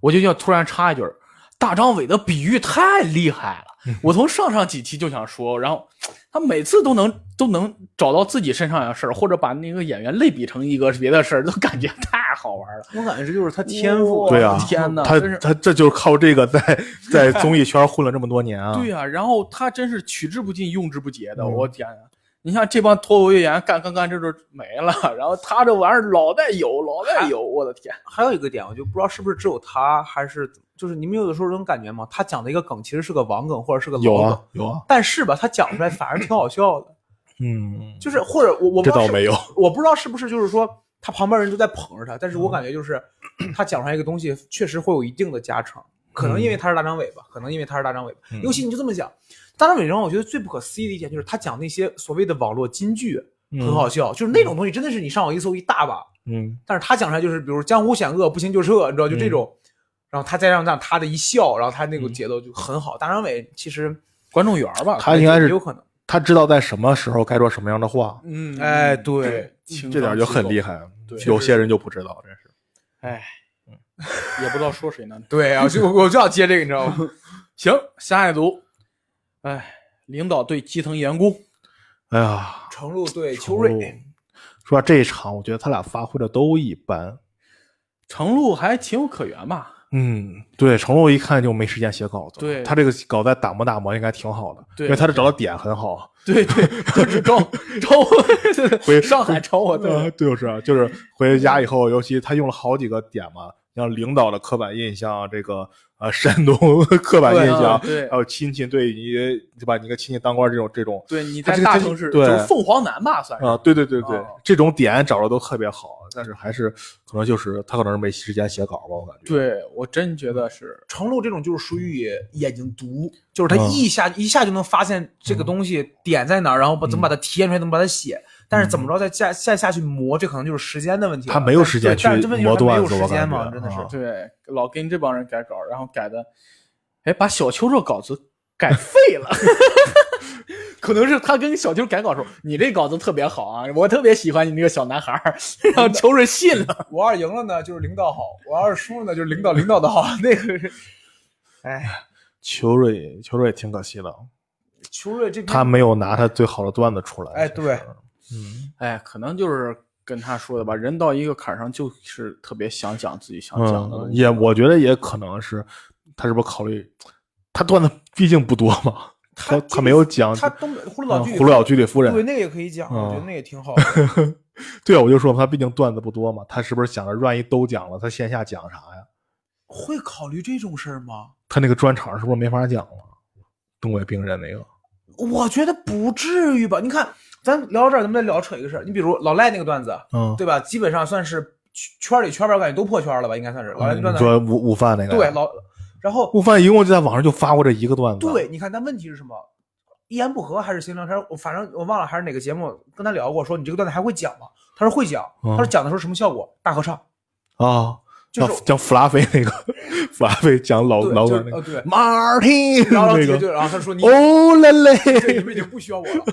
我就要突然插一句儿，大张伟的比喻太厉害了。我从上上几期就想说，然后他每次都能都能找到自己身上的事儿，或者把那个演员类比成一个别的事儿，都感觉太好玩了。我感觉这就是他天赋。对啊天哪，他他这就是靠这个在 在综艺圈混了这么多年啊。对啊、然后他真是取之不尽，用之不竭的。嗯我天呀！你像这帮脱口秀演员干干干这就没了，然后他这玩意儿老在有，老在有，我的天！还有一个点，我就不知道是不是只有他，还是就是你们有的时候有种感觉吗？他讲的一个梗其实是个网梗或者是个有老梗，啊有啊，但是吧，他讲出来反而挺好笑的。嗯，就是或者我我不知道是这倒没有。我不知道是不是就是说他旁边人都在捧着他，但是嗯我感觉就是 他讲出来一个东西确实会有一定的加成，可能因为他是大张伟吧，可能因为他是大张伟尤其你就这么讲，大张伟让我觉得最不可思议的一点就是他讲那些所谓的网络金句很好笑，就是那种东西真的是你上网一搜一大把，嗯，但是他讲出来就是比如江湖险恶不行就撤，你知道就这种，然后他再让让他的一笑，然后他那个嗯节奏就很好。大张伟其实观众缘吧，他应该是有可能，他知道在什么时候该说什么样的话，嗯，哎对这点就很厉害。害。对有些人就不知道，真是。哎，也不知道说谁呢。对啊，就我就要接这个，你知道吗？行，下一组，哎，领导对基层员工，哎呀，程璐对邱瑞，说这一场，我觉得他俩发挥的都一般。程璐还情有可原吧？嗯，对，程璐一看就没时间写稿子。对他这个稿子打磨打磨应该挺好的，对因为他这找的点很好。对对，就是招招我，回 上海找我呃的，对，就是啊就是回家以后，尤其他用了好几个点嘛，像领导的刻板印象，这个呃山东 刻板印象，对还有亲戚对你对吧？你个亲戚当官这种这种对，你在大城市对就是凤凰男吧，算是啊，对对对对，哦这种点找的都特别好，但是还是可能就是他可能是没时间写稿吧，我感觉。对我真觉得是，程璐这种就是属于眼睛毒，就是他嗯一下、一下就能发现这个东西点在哪儿，然后把怎么把它体现出来，怎么把它写。但是怎么着再下再下去磨，这可能就是时间的问题。他没有时间去磨段子我时间嘛，感觉真的是啊。对，老跟这帮人改稿，然后改的，哎，把小秋这稿子改废了。可能是他跟小秋改稿时候：“你这稿子特别好啊，我特别喜欢你那个小男孩儿。”然后秋瑞信了。我要是赢了呢，就是领导好；我要是输了呢，就是领导领导的好。那个是，哎，邱 瑞，邱瑞挺可惜的，邱瑞这边他没有拿他最好的段子出来。哎对嗯哎，可能就是跟他说的吧，人到一个坎儿上，就是特别想讲自己想讲的嗯，也我觉得也可能是他是不是考虑他段子毕竟不多嘛，他他他没有讲他东北葫芦岛剧嗯葫芦岛居里夫人对那个也可以讲，嗯我觉得那也挺好的。对啊，我就说他毕竟段子不多嘛，他是不是想着万一都讲了，他线下讲啥呀？会考虑这种事儿吗？他那个专场是不是没法讲了？东北病人那个，我觉得不至于吧。你看，咱聊到这儿，咱们再聊扯一个事儿。你比如老赖那个段子，嗯，对吧？基本上算是圈里圈外，我感觉都破圈了吧？应该算是老赖那段子。说午午饭那个，对，老，然后午饭一共就在网上就发过这一个段子，对，你看，但问题是什么？一言不合还是新聊天，我反正我忘了还是哪个节目跟他聊过，说你这个段子还会讲吗？他说会讲，嗯他说讲的时候什么效果？大合唱，啊，就是讲讲弗拉菲那个，弗拉菲讲老老梗那个对，Martin 然后那个对，然后他说你哦嘞嘞，你嘞，们已经不需要我了，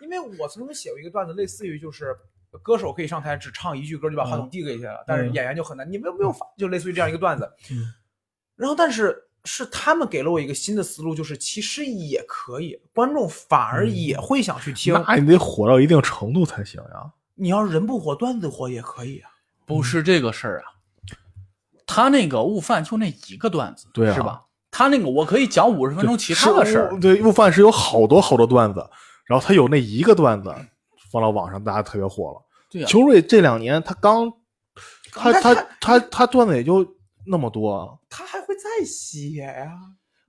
因为我曾经写过一个段子，类似于就是歌手可以上台只唱一句歌就把话筒递给谁了，但是演员就很难，你们有没有发？就类似于这样一个段子。嗯然后，但是是他们给了我一个新的思路，就是其实也可以，观众反而也会想去听。那你得火到一定程度才行呀。你要是人不火，段子火也可以啊。不是这个事儿啊，他那个悟饭就那一个段子，对啊是吧？他那个我可以讲五十分钟其他的事儿，对，悟饭是有好多好多段子，然后他有那一个段子放到网上，大家特别火了。对呀、邱瑞这两年他刚，他他但他他他段子也就那么多，他还会再写呀、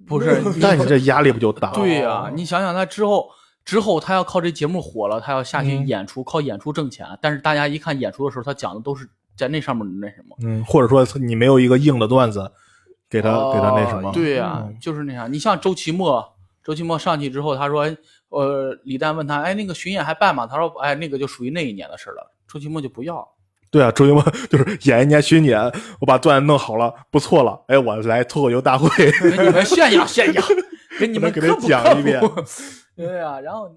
不是 但你这压力不就大了？对呀、你想想他之后。之后他要靠这节目火了，他要下去嗯演出，靠演出挣钱。但是大家一看演出的时候，他讲的都是在那上面那什么，嗯，或者说你没有一个硬的段子，给他、给他那什么？哦对呀、嗯就是那啥。你像周奇墨，周奇墨上去之后，他说，呃，李诞问他，哎，那个巡演还办吗？他说，哎，那个就属于那一年的事了。周奇墨就不要。对啊，周奇墨就是演一年巡演，我把段子弄好了，不错了，哎，我来脱口秀大会，给你们炫耀炫耀，给你们 给他讲一遍 对呀、然后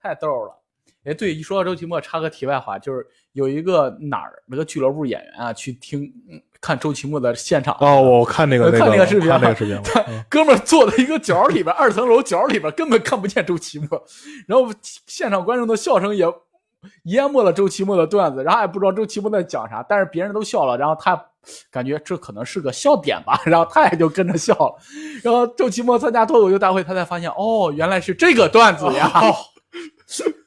太逗了。哎，对，一说到周奇墨，插个题外话，就是有一个哪儿那个俱乐部演员啊，去听嗯看周奇墨的现场哦，我看那个那个看那个视频看那个视频，他嗯哥们儿坐在一个角里边，二层楼角里边，根本看不见周奇墨，然后现场观众的笑声也淹没了周奇墨的段子，然后也不知道周奇墨在讲啥，但是别人都笑了，然后他感觉这可能是个笑点吧，然后他也就跟着笑了。然后周奇墨参加脱口秀大会，他才发现哦，原来是这个段子呀！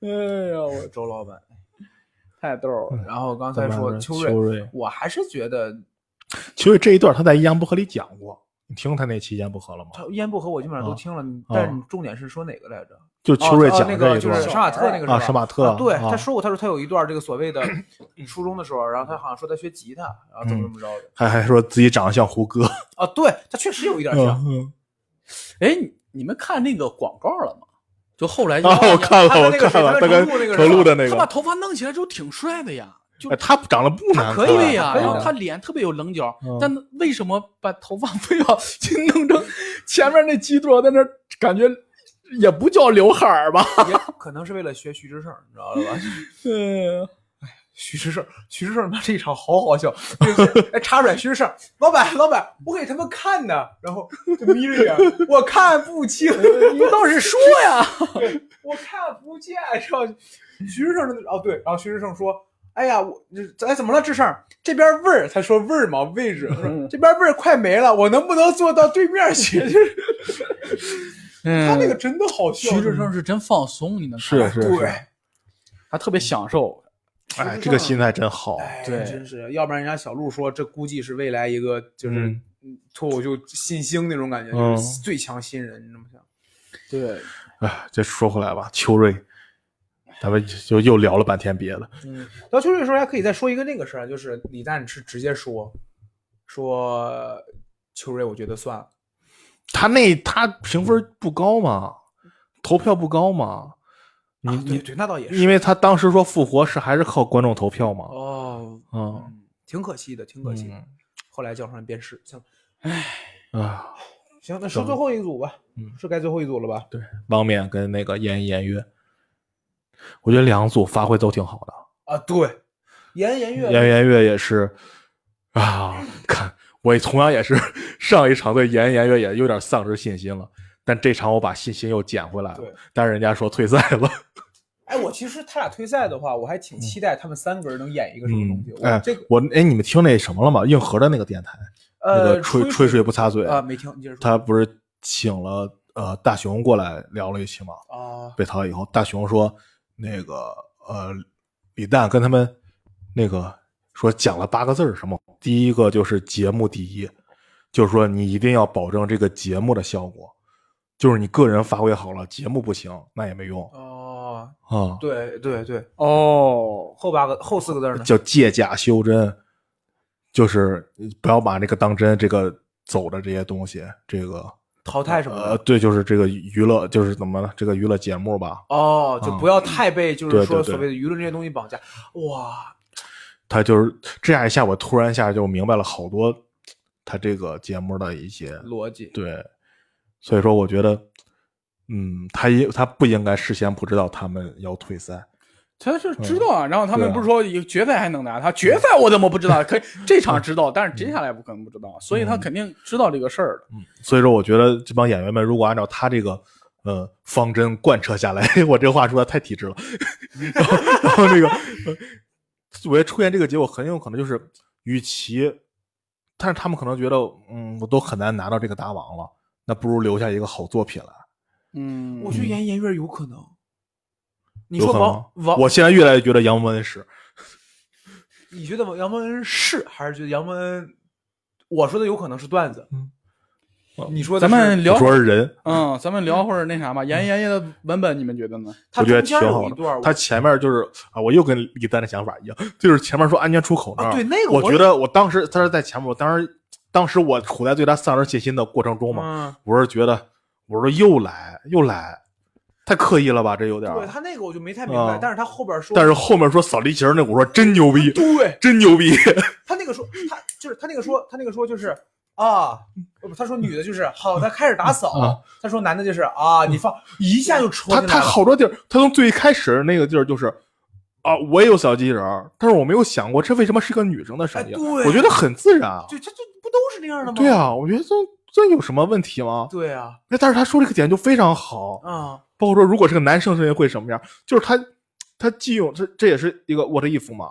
哎呀，我周老板太逗了。然后刚才说邱邱瑞我还是觉得秋瑞这一段他在一言不合里讲过，你听他那期一言不合了吗？他一言不合我基本上都听了，哦但是你重点是说哪个来着？就秋瑞哦哦讲那个就是杀马特那个是吧啊，杀马特啊对，啊他说过，他说他有一段这个所谓的初中的时候，然后他好像说他学吉他，然后怎么怎么着的还还说自己长得像胡歌，啊，对他确实有一点像。嗯哎，你你们看那个广告了吗？就后来 啊，我看了，我看了，谁他跟他跟程璐那个他把，头发弄起来之后挺帅的呀，就哎他长得不难看，可以呀，他脸特别有棱角嗯，但为什么把头发 非要去弄成前面那几朵在那感觉也不叫刘海儿吧？也可能是为了学徐志胜，你知道了吧？嗯，徐志胜，徐志胜他这一场好好笑，就是 哎插出来，徐志胜，老板老板，我给他们看的，然后就眯着眼，我看不清，你倒是说呀，我看不见，是吧？徐志胜哦对，然后徐志胜说。哎呀，我这哎怎么了？志胜这边味儿，他说味儿嘛，位置，这边味儿快没了，我能不能坐到对面去？就是他那个真的好笑，徐志胜是真放松，你能看是是出来对，他特别享受。哎，这个心态真好，哎，对真是，要不然人家小鹿说这估计是未来一个就是嗯嗯脱口秀新星那种感觉，嗯就是最强新人，你这么想？对，哎，这说回来吧，秋瑞，咱们就又聊了半天别的，嗯，聊秋瑞的时候还可以再说一个那个事儿，就是李诞是直接说说秋瑞，我觉得算了，他那他评分不高嘛，投票不高嘛，你你啊对对，那倒也是，因为他当时说复活是还是靠观众投票嘛，哦，嗯嗯，挺可惜的，挺可惜的。嗯后来叫上鞭尸，行啊，行，那说最后一组吧，嗯是该最后一组了吧？对，王冕跟那个严颜悦，我觉得两组发挥都挺好的。啊，对，颜颜悦，颜颜悦也是啊，看我也同样也是上一场对颜颜悦也有点丧失信心了，但这场我把信心又捡回来了对。但是人家说退赛了，哎，我其实他俩退赛的话，我还挺期待他们三个人能演一个什么东西。嗯，哎我这个，我哎，你们听那什么了吗？硬核的那个电台，那呃，个吹吹吹水不擦嘴啊，没听，你接着说。他不是请了呃大熊过来聊了一期吗？啊，被淘汰以后，大熊说那个呃，李诞跟他们那个说讲了八个字儿，什么？第一个就是节目第一，就是说你一定要保证这个节目的效果，就是你个人发挥好了，节目不行那也没用哦，啊。对对对，哦，后八个后四个字呢？叫借假修真，就是不要把这个当真，这个走的这些东西，这个淘汰什么呃，的？对，就是这个娱乐，就是怎么了？这个娱乐节目吧，哦，就啊不要太被就是说所谓的舆论这些东西绑架。哇，他就是这样一下，我突然一下就明白了好多他这个节目的一些逻辑。对，所以说我觉得，嗯，他应他不应该事先不知道他们要退赛，他是知道啊。然后他们不是说有决赛还能拿他，决赛我怎么不知道？可以这场知道，但是接下来不可能不知道，所以他肯定知道这个事儿的。所以说我觉得这帮演员们如果按照他这个呃方针贯彻下来，我这话说的太体制了，然后然后那个，呃我觉得出现这个结果很有可能就是，与其，但是他们可能觉得，嗯，我都很难拿到这个大王了，那不如留下一个好作品来。嗯，我觉得颜颜悦有可能。你说王王，我现在越来越觉得杨文恩是，你觉得杨文恩是还是觉得杨文恩？我说的有可能是段子。嗯你说的咱们聊我说是人，嗯，咱们聊会儿那啥吧，严严爷的文本，你们觉得呢？他我觉得挺好的。他前面就是啊，我又跟李丹的想法一样，就是前面说安全出口那儿，啊对那个我我觉得我当时他是在前面，我当时当时我处在对他丧失信心的过程中嘛，嗯，我是觉得我说又来又来，太刻意了吧，这有点。对他那个我就没太明白，啊但是他后边说，但是后面说扫地球那，我说真牛逼，对真牛逼。他那个说他就是他那个说他那个说就是啊，不他说女的就是好，他开始打扫，啊他说男的就是啊，你放一下就戳他他。好多地儿，他从最开始那个地儿就是啊，我也有小机器人，但是我没有想过这为什么是个女生的声音，哎对我觉得很自然啊。对，这这不都是那样的吗？对，啊，我觉得这这有什么问题吗？对啊，那但是他说这个点就非常好，啊，包括说如果是个男生声音会什么样，就是他他既用这这也是一个 what if 嘛，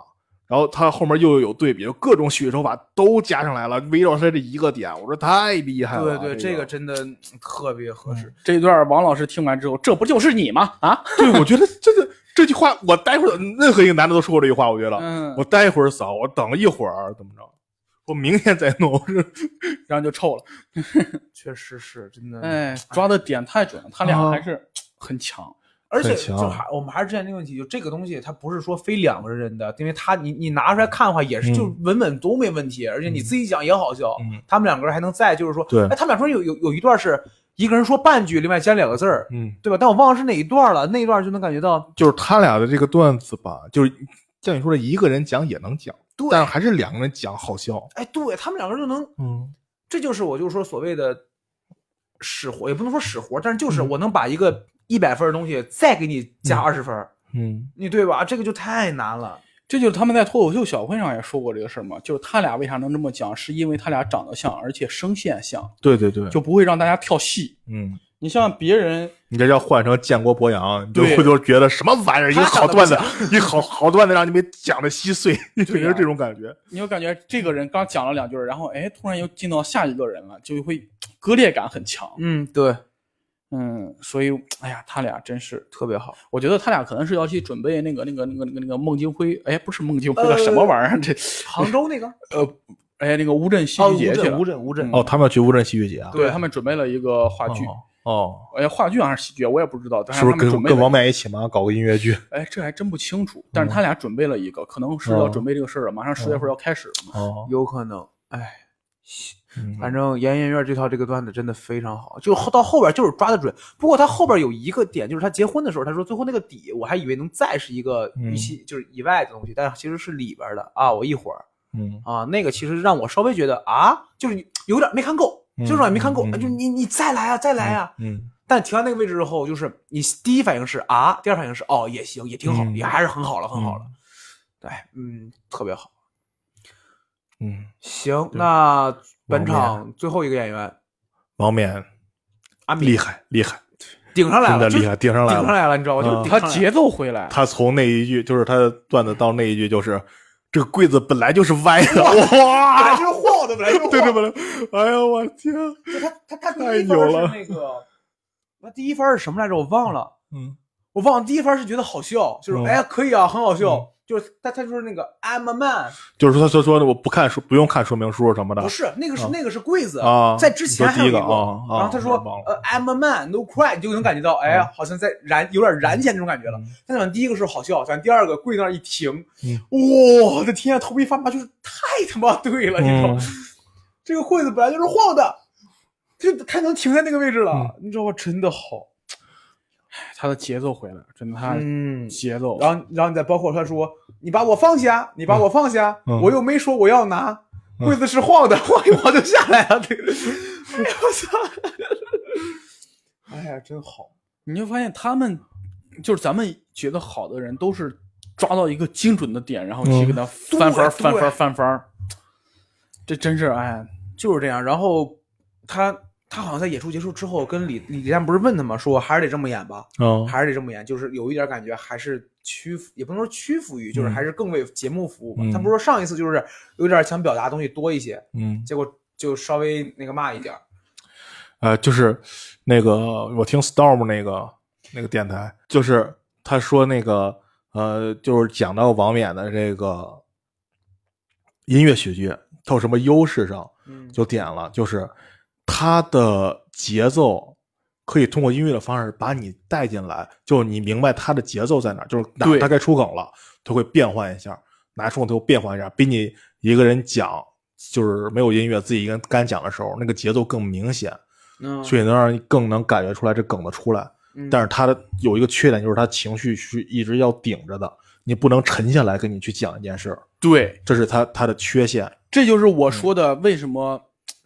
然后他后面又有对比，各种叙事手法都加上来了，围绕他这一个点，我说太厉害了。对对，这这个真的嗯特别合适。这一段王老师听完之后，这不就是你吗？啊，对，我觉得这个这句话，我待会儿任何一个男的都说过这句话，我觉得，嗯我待会儿扫，我等一会儿怎么着，我明天再弄。然后就臭了。确实是真的。哎，抓的点太准了，他俩啊还是 很强。而且就还我们还是之前那个问题，就这个东西它不是说非两个人的，因为他你你拿出来看的话也是嗯就稳稳都没问题，而且你自己讲也好笑，嗯他们两个人还能在就是说，对哎，他们俩中间有有有一段是一个人说半句，另外加两个字儿，嗯，对吧？但我忘了是哪一段了，那一段就能感觉到，就是他俩的这个段子吧，就是像你说的，一个人讲也能讲，对但是还是两个人讲好笑。哎，对他们两个人就能，嗯这就是我就是说所谓的使活，也不能说使活，但是就是嗯我能把一个一百分的东西再给你加二十分儿，嗯你对吧？这个就太难了。这就是他们在脱口秀小会上也说过这个事儿嘛，就是他俩为啥能这么讲，是因为他俩长得像，而且声线像，对对对，就不会让大家跳戏。嗯，你像别人，你这要换成建国博洋，你就对会就觉得什么玩意儿，一好段子，一个好好段子让你们讲的稀碎，就是这种感觉。你就感觉这个人刚讲了两句，然后哎，突然又进到下一个人了，就会割裂感很强。嗯，对，嗯，所以哎呀，他俩真是，特别好。我觉得他俩可能是要去准备那个那个那个那个那个孟京辉，哎，不是孟京辉呃，什么玩意儿？这杭州那个 呃，哎，那个乌镇戏哦，剧节去了乌。镇，乌镇，哦，他们要去乌镇戏剧节啊？对他们准备了一个话剧，哦，哎，话剧还是喜剧，我也不知道。但是不是他们准备了跟跟王冕一起吗？搞个音乐剧？哎，这还真不清楚。但是他俩准备了一个，可能是要哦准备这个事儿了，马上十月份要开始了嘛。哦，有可能。哎，嗯反正严颜院这套这个段子真的非常好，就后到后边就是抓的准。不过他后边有一个点，就是他结婚的时候，他说最后那个底，我还以为能再是一个嗯预期，就是以外的东西，但是其实是里边的啊。我一会儿嗯啊，那个其实让我稍微觉得啊，就是有点没看够，嗯就是没看够，就你你再来啊，再来啊。嗯但停到那个位置之后，就是你第一反应是啊，第二反应是哦，也行，也挺好，嗯。也还是很好了，很好了。对，嗯，特别好。嗯，行，那本场最后一个演员。王冕。阿米厉害厉害，顶上来了，真的厉害，顶上来了。顶上来了，你知道吗？就他节奏回来，他从那一句，就是他的段子到那一句，就是这个柜子本来就是歪的，哇！就的，本来就对对的。本来，哎呀，我天，他他他第太一分是牛了那个，那第一分是什么来着？我忘了，嗯我忘了。第一番是觉得好笑，就是嗯。哎可以啊，很好笑。嗯。就是他他就说那个 I'm a man，就是他他说说我不看书，不用看说明书什么的，不是那个是啊那个是柜子啊在之前还有一个个，啊啊然后他说呃 I'm a man no cry，你就能感觉到哎呀，好像在燃有点燃起来那种感觉了。嗯。但讲第一个是好笑，讲第二个跪那儿一停，嗯。我的天啊，头皮发麻，就是太他妈对了，你知道吗？嗯。这个柜子本来就是晃的，就他能停在那个位置了，嗯。你知道吗？真的好，他的节奏回来了，真的，他嗯。节奏。然后，然后你再包括他说：“你把我放下，你把我放下，嗯我又没说我要拿，嗯柜子是晃的，晃一晃就下来了。”这个，哎呀，我操！哎呀，真好。你就发现他们就是咱们觉得好的人，都是抓到一个精准的点，然后去给他翻翻番儿、翻番儿。这真是哎，就是这样。然后他他好像在演出结束之后，跟李李李诞不是问他吗？说还是得这么演吧，嗯还是得这么演，就是有一点感觉还是屈服，也不能说屈服于，就是嗯还是更为节目服务他不是说上一次就是有点想表达东西多一些，嗯，结果就稍微那个骂一点。呃，就是那个我听 Storm 那个那个电台，就是他说那个呃，就是讲到王冕的这个音乐喜剧，他有什么优势上，嗯就点了，就是他的节奏可以通过音乐的方式把你带进来，就你明白他的节奏在哪儿，就是他该出梗了，他会变换一下，拿出梗他会变换一下，比你一个人讲就是没有音乐自己一个人干讲的时候，那个节奏更明显，嗯，所以能让你更能感觉出来这梗的出来。嗯但是他的有一个缺点，就是他情绪是一直要顶着的，你不能沉下来跟你去讲一件事，对，这是他他的缺陷。这就是我说的为什么。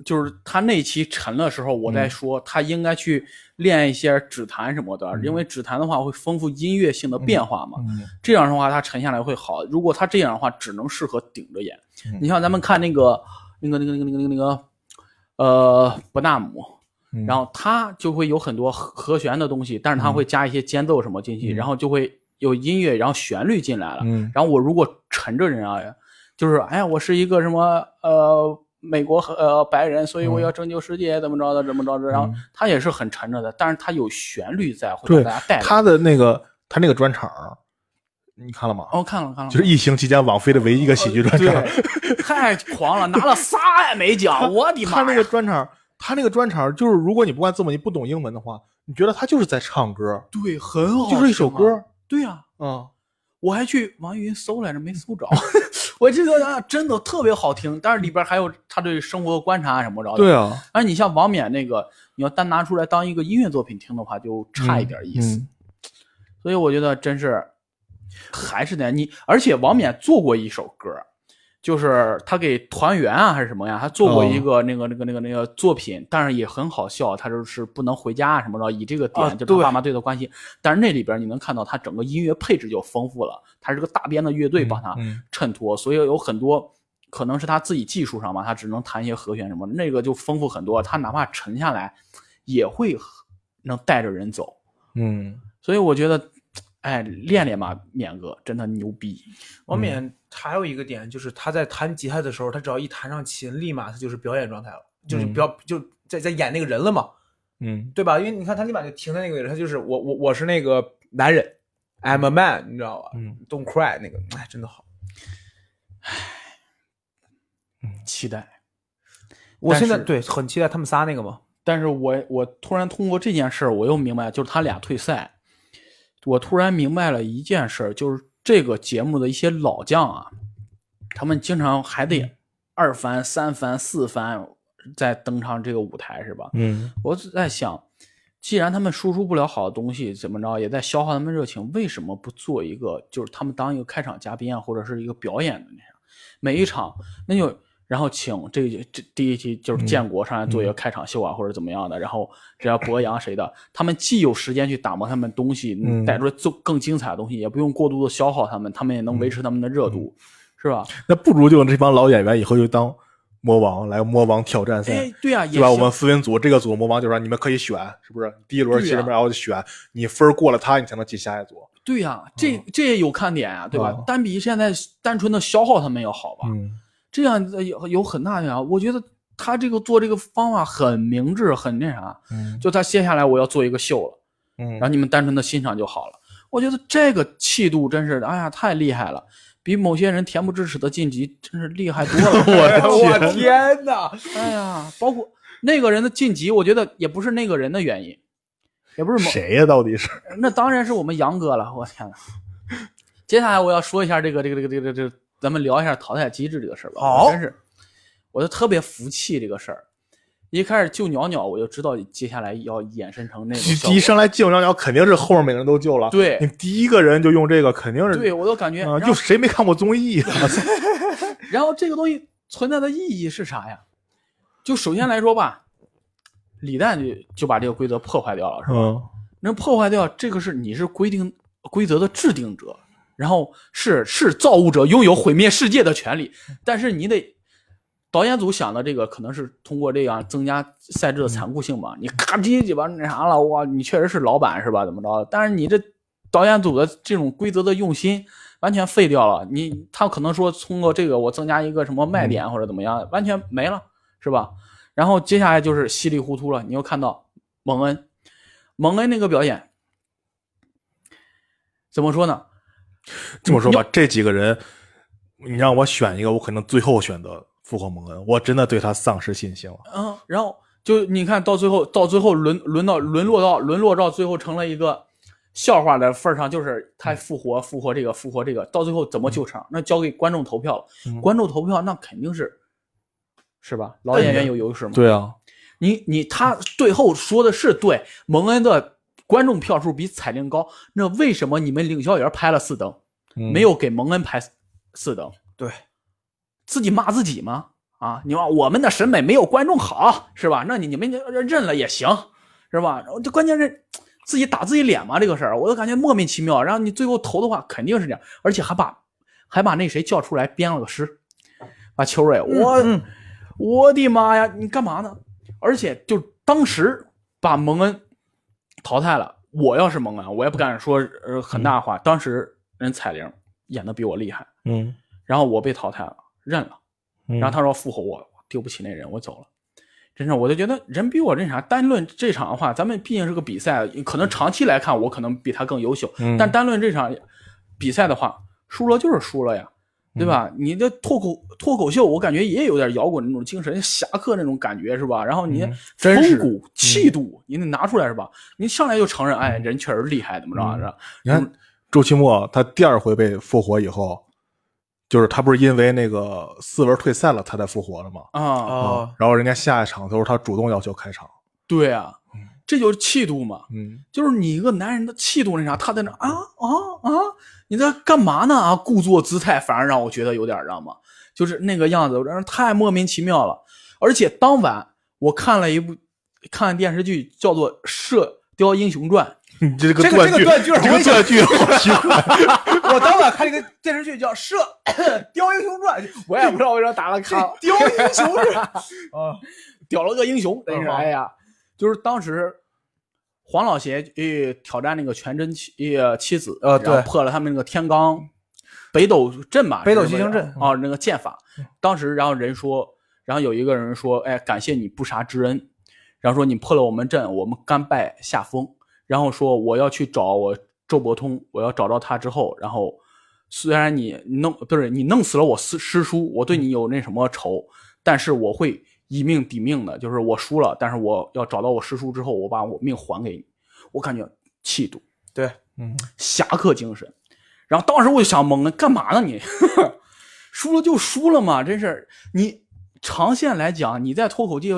就是他那期沉的时候，我嗯在说他应该去练一些指弹什么的，因为指弹的话会丰富音乐性的变化嘛。嗯这样的话，他沉下来会好。如果他这样的话，只能适合顶着演。嗯你像咱们看那个、那个、那个、那个、那个、那个，呃，伯纳姆，嗯然后他就会有很多和和弦的东西，但是他会加一些间奏什么进去，嗯然后就会有音乐，然后旋律进来了。嗯然后我如果沉着人啊，就是哎呀，我是一个什么呃美国和呃白人，所以我要拯救世界，怎么着的，怎么着的。然后他也是很沉着的，但是他有旋律在，会给大家带。他的那个他那个专场，你看了吗？哦，看了看了，就是疫情期间网飞的唯一一个喜剧专场。太狂了，拿了仨艾美奖，我的妈！他那个专场，他那个专场就是，如果你不看字幕，你不懂英文的话，你觉得他就是在唱歌，对，很好就是一首歌，对呀、嗯，我还去网易云搜来着，没搜着。我记得啊，真的特别好听，但是里边还有他对生活观察什么着的。对啊，而你像王冕那个，你要单拿出来当一个音乐作品听的话，就差一点意思。嗯所以我觉得真是还是得你，而且王冕做过一首歌，就是他给团圆啊还是什么呀，他做过一个那个、那个那个那个作品，但是也很好笑，他就是不能回家啊什么着，以这个点、啊就是爸妈对他关系，但是那里边你能看到他整个音乐配置就丰富了，他是个大编的乐队帮他嗯衬托，所以有很多。可能是他自己技术上吧，他只能弹一些和弦什么，那个就丰富很多。他哪怕沉下来，也会能带着人走。嗯所以我觉得，哎，练练吧，冕哥真的牛逼。王冕还有一个点就是他在弹吉他的时候，他只要一弹上琴，立马他就是表演状态了，就是嗯表、就在在演那个人了嘛，嗯对吧？因为你看他立马就停在那个位置，他就是我我我是那个男人，I'm a man，你知道吧？嗯 Don't cry 那个，哎，真的好。期待。我现在对很期待他们仨那个嘛。但是我我突然通过这件事儿，我又明白，就是他俩退赛，我突然明白了一件事，就是这个节目的一些老将啊，他们经常还得二番、三番、四番再登上这个舞台，是吧？嗯我只在想，既然他们输出不了好的东西，怎么着也在消耗他们热情，为什么不做一个，就是他们当一个开场嘉宾啊，或者是一个表演的那样，每一场那就然后请这这第一期就是建国上来做一个开场秀啊，或者怎么样的，然后只要博洋谁的，他们既有时间去打磨他们东西，嗯带出来更更精彩的东西，也不用过度的消耗他们，他们也能维持他们的热度，是吧？那不如就这帮老演员以后就当魔王来魔王挑战赛。哎，对啊，也对吧？我们四人组这个组魔王就说你们可以选，是不是？第一轮其实然后就选，你分过了他，你才能进下一组。对呀、这这也有看点啊，对吧？哦单比现在单纯的消耗他们要好吧？嗯这样子有有很大的呀。我觉得他这个做这个方法很明智，很那啥。嗯就他接下来我要做一个秀了，嗯然后你们单纯的欣赏就好了。我觉得这个气度真是，哎呀，太厉害了，比某些人恬不知耻的晋级真是厉害多了。我的我天哪！哎呀，包括那个人的晋级，我觉得也不是那个人的原因，也不是某谁呀？到底是？那当然是我们杨哥了，我天呐。接下来我要说一下这个这个这个这个这个，咱们聊一下淘汰机制这个事儿吧。好我真是，我就特别服气这个事儿。一开始救鸟鸟，我就知道接下来要衍生成那种效果一上来救鸟鸟，肯定是后面每个人都救了。对你第一个人就用这个，肯定是对我都感觉，就谁没看过综艺啊？然后这个东西存在的意义是啥呀？就首先来说吧，李诞就就把这个规则破坏掉了，是吧？嗯能破坏掉这个是你是规定规则的制定者，然后是是造物者拥有毁灭世界的权利，但是你得导演组想的这个可能是通过这样增加赛制的残酷性吧，你咔叽鸡巴那啥了，哇，你确实是老板是吧？怎么着？但是你这导演组的这种规则的用心完全废掉了，你他可能说通过这个我增加一个什么卖点或者怎么样，完全没了，是吧？然后接下来就是稀里糊涂了，你又看到蒙恩。蒙恩那个表演，怎么说呢？这么说吧，这几个人，你让我选一个，我可能最后选择复活蒙恩。我真的对他丧失信心了。嗯，然后就你看到最后，到最后沦沦到沦落到沦落到最后成了一个笑话的份儿上，就是他复活复活这个复活这个，到最后怎么救场？那交给观众投票了。嗯观众投票那肯定是，是吧？老演员有优势嘛。对啊，你你他最后说的是对，蒙恩的观众票数比彩铃高，那为什么你们领笑员拍了四灯，嗯没有给蒙恩拍四灯？对，自己骂自己吗？啊，你说我们的审美没有观众好，是吧？那你你们认了也行，是吧？这关键是自己打自己脸嘛，这个事儿我都感觉莫名其妙。然后你最后投的话，肯定是这样，而且还把还把那谁叫出来编了个诗，把秋瑞，我、嗯我的妈呀，你干嘛呢？而且就当时把蒙恩淘汰了，我要是蒙恩，我也不敢说呃很大话。当时人彩铃演的比我厉害，嗯，然后我被淘汰了，认了。嗯然后他说复活我，我丢不起那人，我走了。真是，我就觉得人比我这啥。单论这场的话，咱们毕竟是个比赛，可能长期来看，我可能比他更优秀。嗯但单论这场比赛的话，输了就是输了呀。对吧？你的脱口脱口秀，我感觉也有点摇滚那种精神，侠客那种感觉是吧？然后你风骨气度，你得拿出来是吧？你上来就承认，哎，人确实厉害，怎么着？嗯是吧？你看周奇墨他第二回被复活以后，就是他不是因为那个四文退赛了，他才复活的吗？啊，啊，然后人家下一场都是他主动要求开场。对啊，这就是气度嘛。嗯，就是你一个男人的气度那啥，他在那啊啊啊，你在干嘛呢啊？故作姿态，反而让我觉得有点知道吗，就是那个样子，让人太莫名其妙了。而且当晚我看了一部看电视剧，叫做《射雕英雄传》，你这个这个断句，这个断句这个断句好奇怪。我当晚看了一个电视剧叫《射雕英雄传》，我也不知道为什么打了这看，雕英雄是啊，屌了个英雄，真是嗯哎呀，就是当时黄老邪呃挑战那个全真妻呃妻子，呃对。破了他们那个天罡北斗阵嘛，北斗七星阵啊，那个剑法，当时然后人说，然后有一个人说，哎，感谢你不杀之恩，然后说你破了我们阵，我们甘拜下风，然后说我要去找我周伯通，我要找到他之后，然后虽然你弄不是你弄死了我师师叔，我对你有那什么仇，但是我会以命抵命的，就是我输了，但是我要找到我师叔之后，我把我命还给你，我感觉气度，对，嗯，侠客精神。然后当时我就想懵了，干嘛呢你？输了就输了嘛，真是你长线来讲，你在脱口界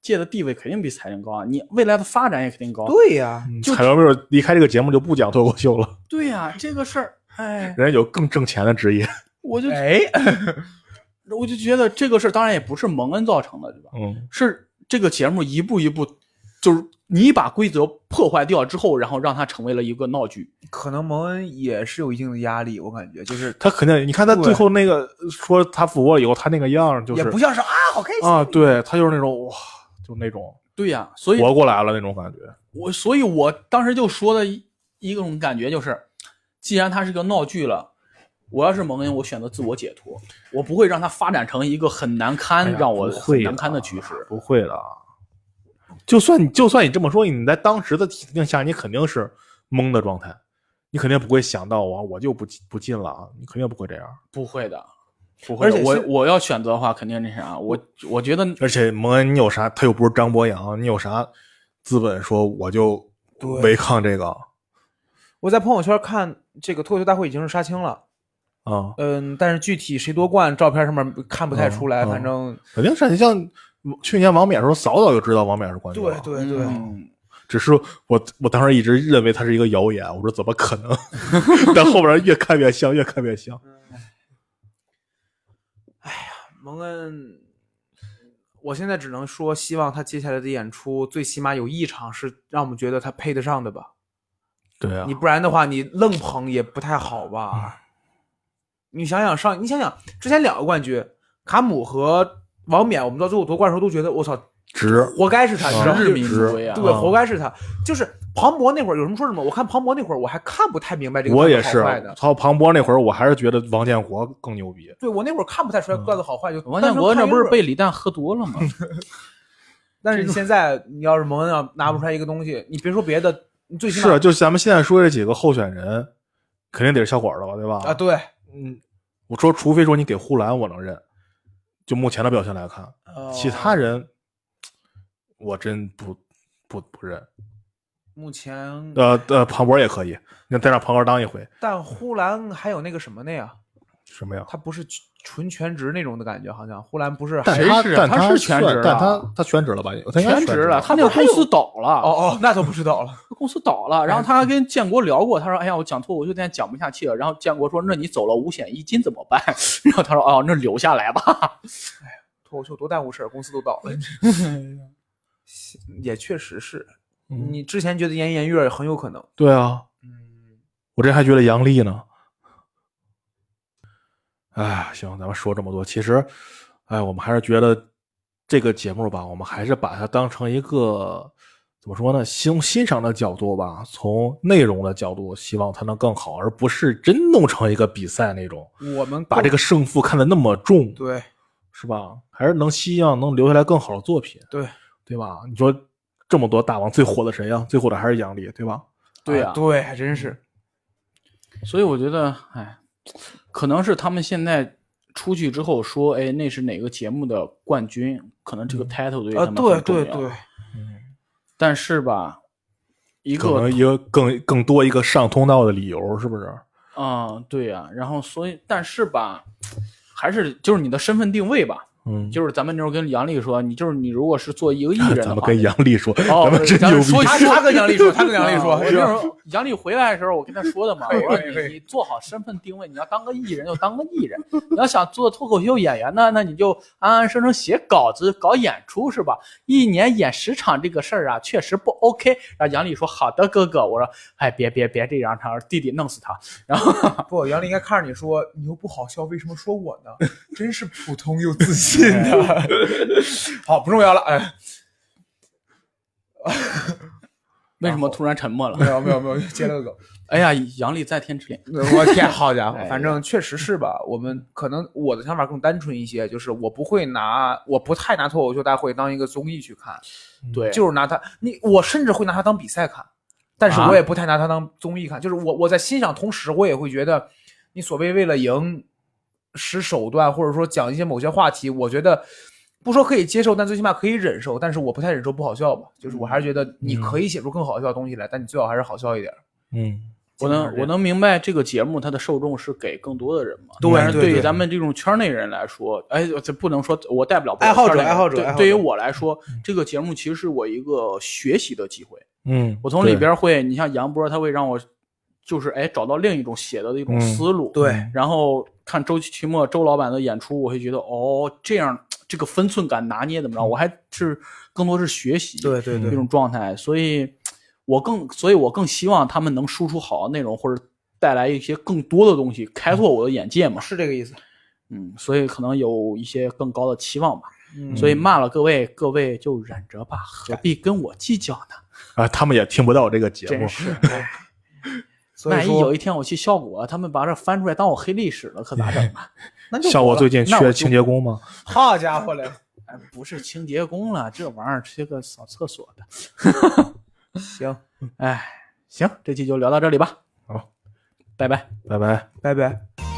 界的地位肯定比彩铃高啊，你未来的发展也肯定高。对呀，就彩苗妹离开这个节目就不讲脱口秀了，对呀、这个事儿，哎，人家有更挣钱的职业。我就哎，我就觉得这个事儿当然也不是蒙恩造成的，对吧？嗯，是这个节目一步一步，就是你把规则破坏掉之后，然后让它成为了一个闹剧。可能蒙恩也是有一定的压力，我感觉就是他肯定，你看他最后那个说他复活以后，他那个样就是也不像是啊，好开心啊，对他就是那种哇，就那种对呀、所以活过来了那种感觉。我所以，我当时就说的一一种感觉就是，既然它是个闹剧了，我要是蒙恩，我选择自我解脱，我不会让它发展成一个很难堪、哎让我会很难堪的的局势。不会的，就算你就算你这么说，你在当时的情境下，你肯定是懵的状态，你肯定不会想到我我就不不进了啊，你肯定不会这样。不会的，不会的。而且我我要选择的话，肯定那啥，我我觉得而且蒙恩，你有啥？他又不是张博洋，你有啥资本说我就对违抗这个我在朋友圈看这个脱口秀大会已经是杀青了，啊？嗯，但是具体谁夺冠，照片上面看不太出来，嗯嗯反正肯定是你像去年王冕的时候，早早就知道王冕是冠军了。对对对，嗯只是我我当时一直认为它是一个谣言，我说怎么可能？但后边越看越像，越看越像。哎呀蒙恩，我现在只能说，希望他接下来的演出最起码有一场是让我们觉得他配得上的吧。对啊你，不然的话，你愣捧也不太好吧？你想想上，你想想之前两个冠军，卡姆和王冕，我们到最后夺冠的时候都觉得我操，值活该是他，你知道吗？日就民之归啊！对，嗯活该是他。就是庞博那会儿有什么说什么，我看庞博那会儿我还看不太明白这个我也是段子好坏的。操庞博那会儿，我还是觉得王建国更牛逼。对我那会儿看不太出来段子好坏，就王建国那不是被李诞喝多了吗？但是你现在你要是蒙恩要拿不出来一个东西，你别说别的，你最起码是，就咱们现在说这几个候选人，肯定得是小伙儿的吧，对吧？啊，对，嗯，我说，除非说你给呼兰，我能认。就目前的表现来看，其他人人我真不不不认。目前，呃呃，庞博也可以，那再让庞博当一回，但呼兰还有那个什么的呀，什么呀？他不是纯全职那种的感觉，好像呼兰不是但谁是他但他是全职但他他全职了吧？他全职了，他那个公司倒了。哦哦，那都不知道了。公司倒了，然后他还跟建国聊过，他说：“哎呀，我讲脱口秀现在讲不下去了。”然后建国说：“那你走了五险一金怎么办？” 然后他说：“哦，那留下来吧。哎呀脱口秀多耽误事儿，公司都倒了。也确实是，嗯你之前觉得严颜悦很有可能，对啊，嗯，我这还觉得杨笠呢。哎，行，咱们说这么多，其实，哎，我们还是觉得这个节目吧，我们还是把它当成一个怎么说呢？从欣赏的角度吧，从内容的角度，希望它能更好，而不是真弄成一个比赛那种，我们把这个胜负看得那么重，对是吧？还是能希望能留下来更好的作品，对对吧？你说这么多大王，最火的谁呀？最火的还是杨笠，对吧？”对呀、啊对，还真是，所以我觉得，哎，可能是他们现在出去之后说，哎，那是哪个节目的冠军，可能这个 title 对啊，他们重要对对，但是吧，一个可个能一个更更多一个上通道的理由，是不是？啊、对呀、然后所以，但是吧，还是就是你的身份定位吧，嗯，就是咱们那时候跟杨丽说，你就是你如果是做一个艺人 咱们的话，跟杨丽说，哦咱们真牛。他他跟杨丽说，他跟杨丽说，啊我那时候杨丽回来的时候，我跟他说的嘛，我说你你做好身份定位，你要当个艺人就当个艺人，你要想做脱口秀演员呢，那你就安安生生写稿子搞演出是吧？一年演十场这个事儿啊，确实不 OK。然后杨丽说好的哥哥，我说哎别别别这样，他说弟弟弄死他。然后不，杨丽应该看着你说，你又不好笑，为什么说我呢？真是普通又自信的。好，不重要了，哎，为什么突然沉默了没？有没有没有，接了个梗。哎呀，杨丽在天之灵，我天，好家伙哎，反正确实是吧。我们可能我的想法更单纯一些，就是我不会拿，我不太拿脱口秀大会当一个综艺去看，对，就是拿它，你我甚至会拿它当比赛看，但是啊我也不太拿它当综艺看。就是我我在欣赏同时，我也会觉得，你所谓为了赢使手段，或者说讲一些某些话题，我觉得不说可以接受，但最起码可以忍受。但是我不太忍受不好笑吧，就是我还是觉得你可以写出更好笑的东西来，但你最好还是好笑一点。嗯，我能我能明白这个节目它的受众是给更多的人嘛，对但是对于咱们这种圈内人来说，哎，这不能说我带不了爱好者爱好者爱好者对对于我来说，这个节目其实是我一个学习的机会。嗯，我从里边会，你像杨波，他会让我就是哎找到另一种写的一种嗯思路，对然后看周奇墨周老板的演出，我会觉得哦，这样这个分寸感拿捏怎么着？我还是更多是学习，对对对这种状态，所以我更，所以我更希望他们能输出好的内容，或者带来一些更多的东西，开拓我的眼界嘛。是这个意思。嗯，所以可能有一些更高的期望吧。嗯所以骂了各位，各位就忍着吧，何必跟我计较呢？啊，他们也听不到这个节目真，是，哎 所以万一有一天我去效果，他们把这翻出来当我黑历史了，可咋整啊？那就像我最近缺清洁工吗？好家伙嘞！哎，不是清洁工了，这玩意儿是个扫厕所的。行，哎，行，这期就聊到这里吧。好，拜拜。拜拜。拜拜。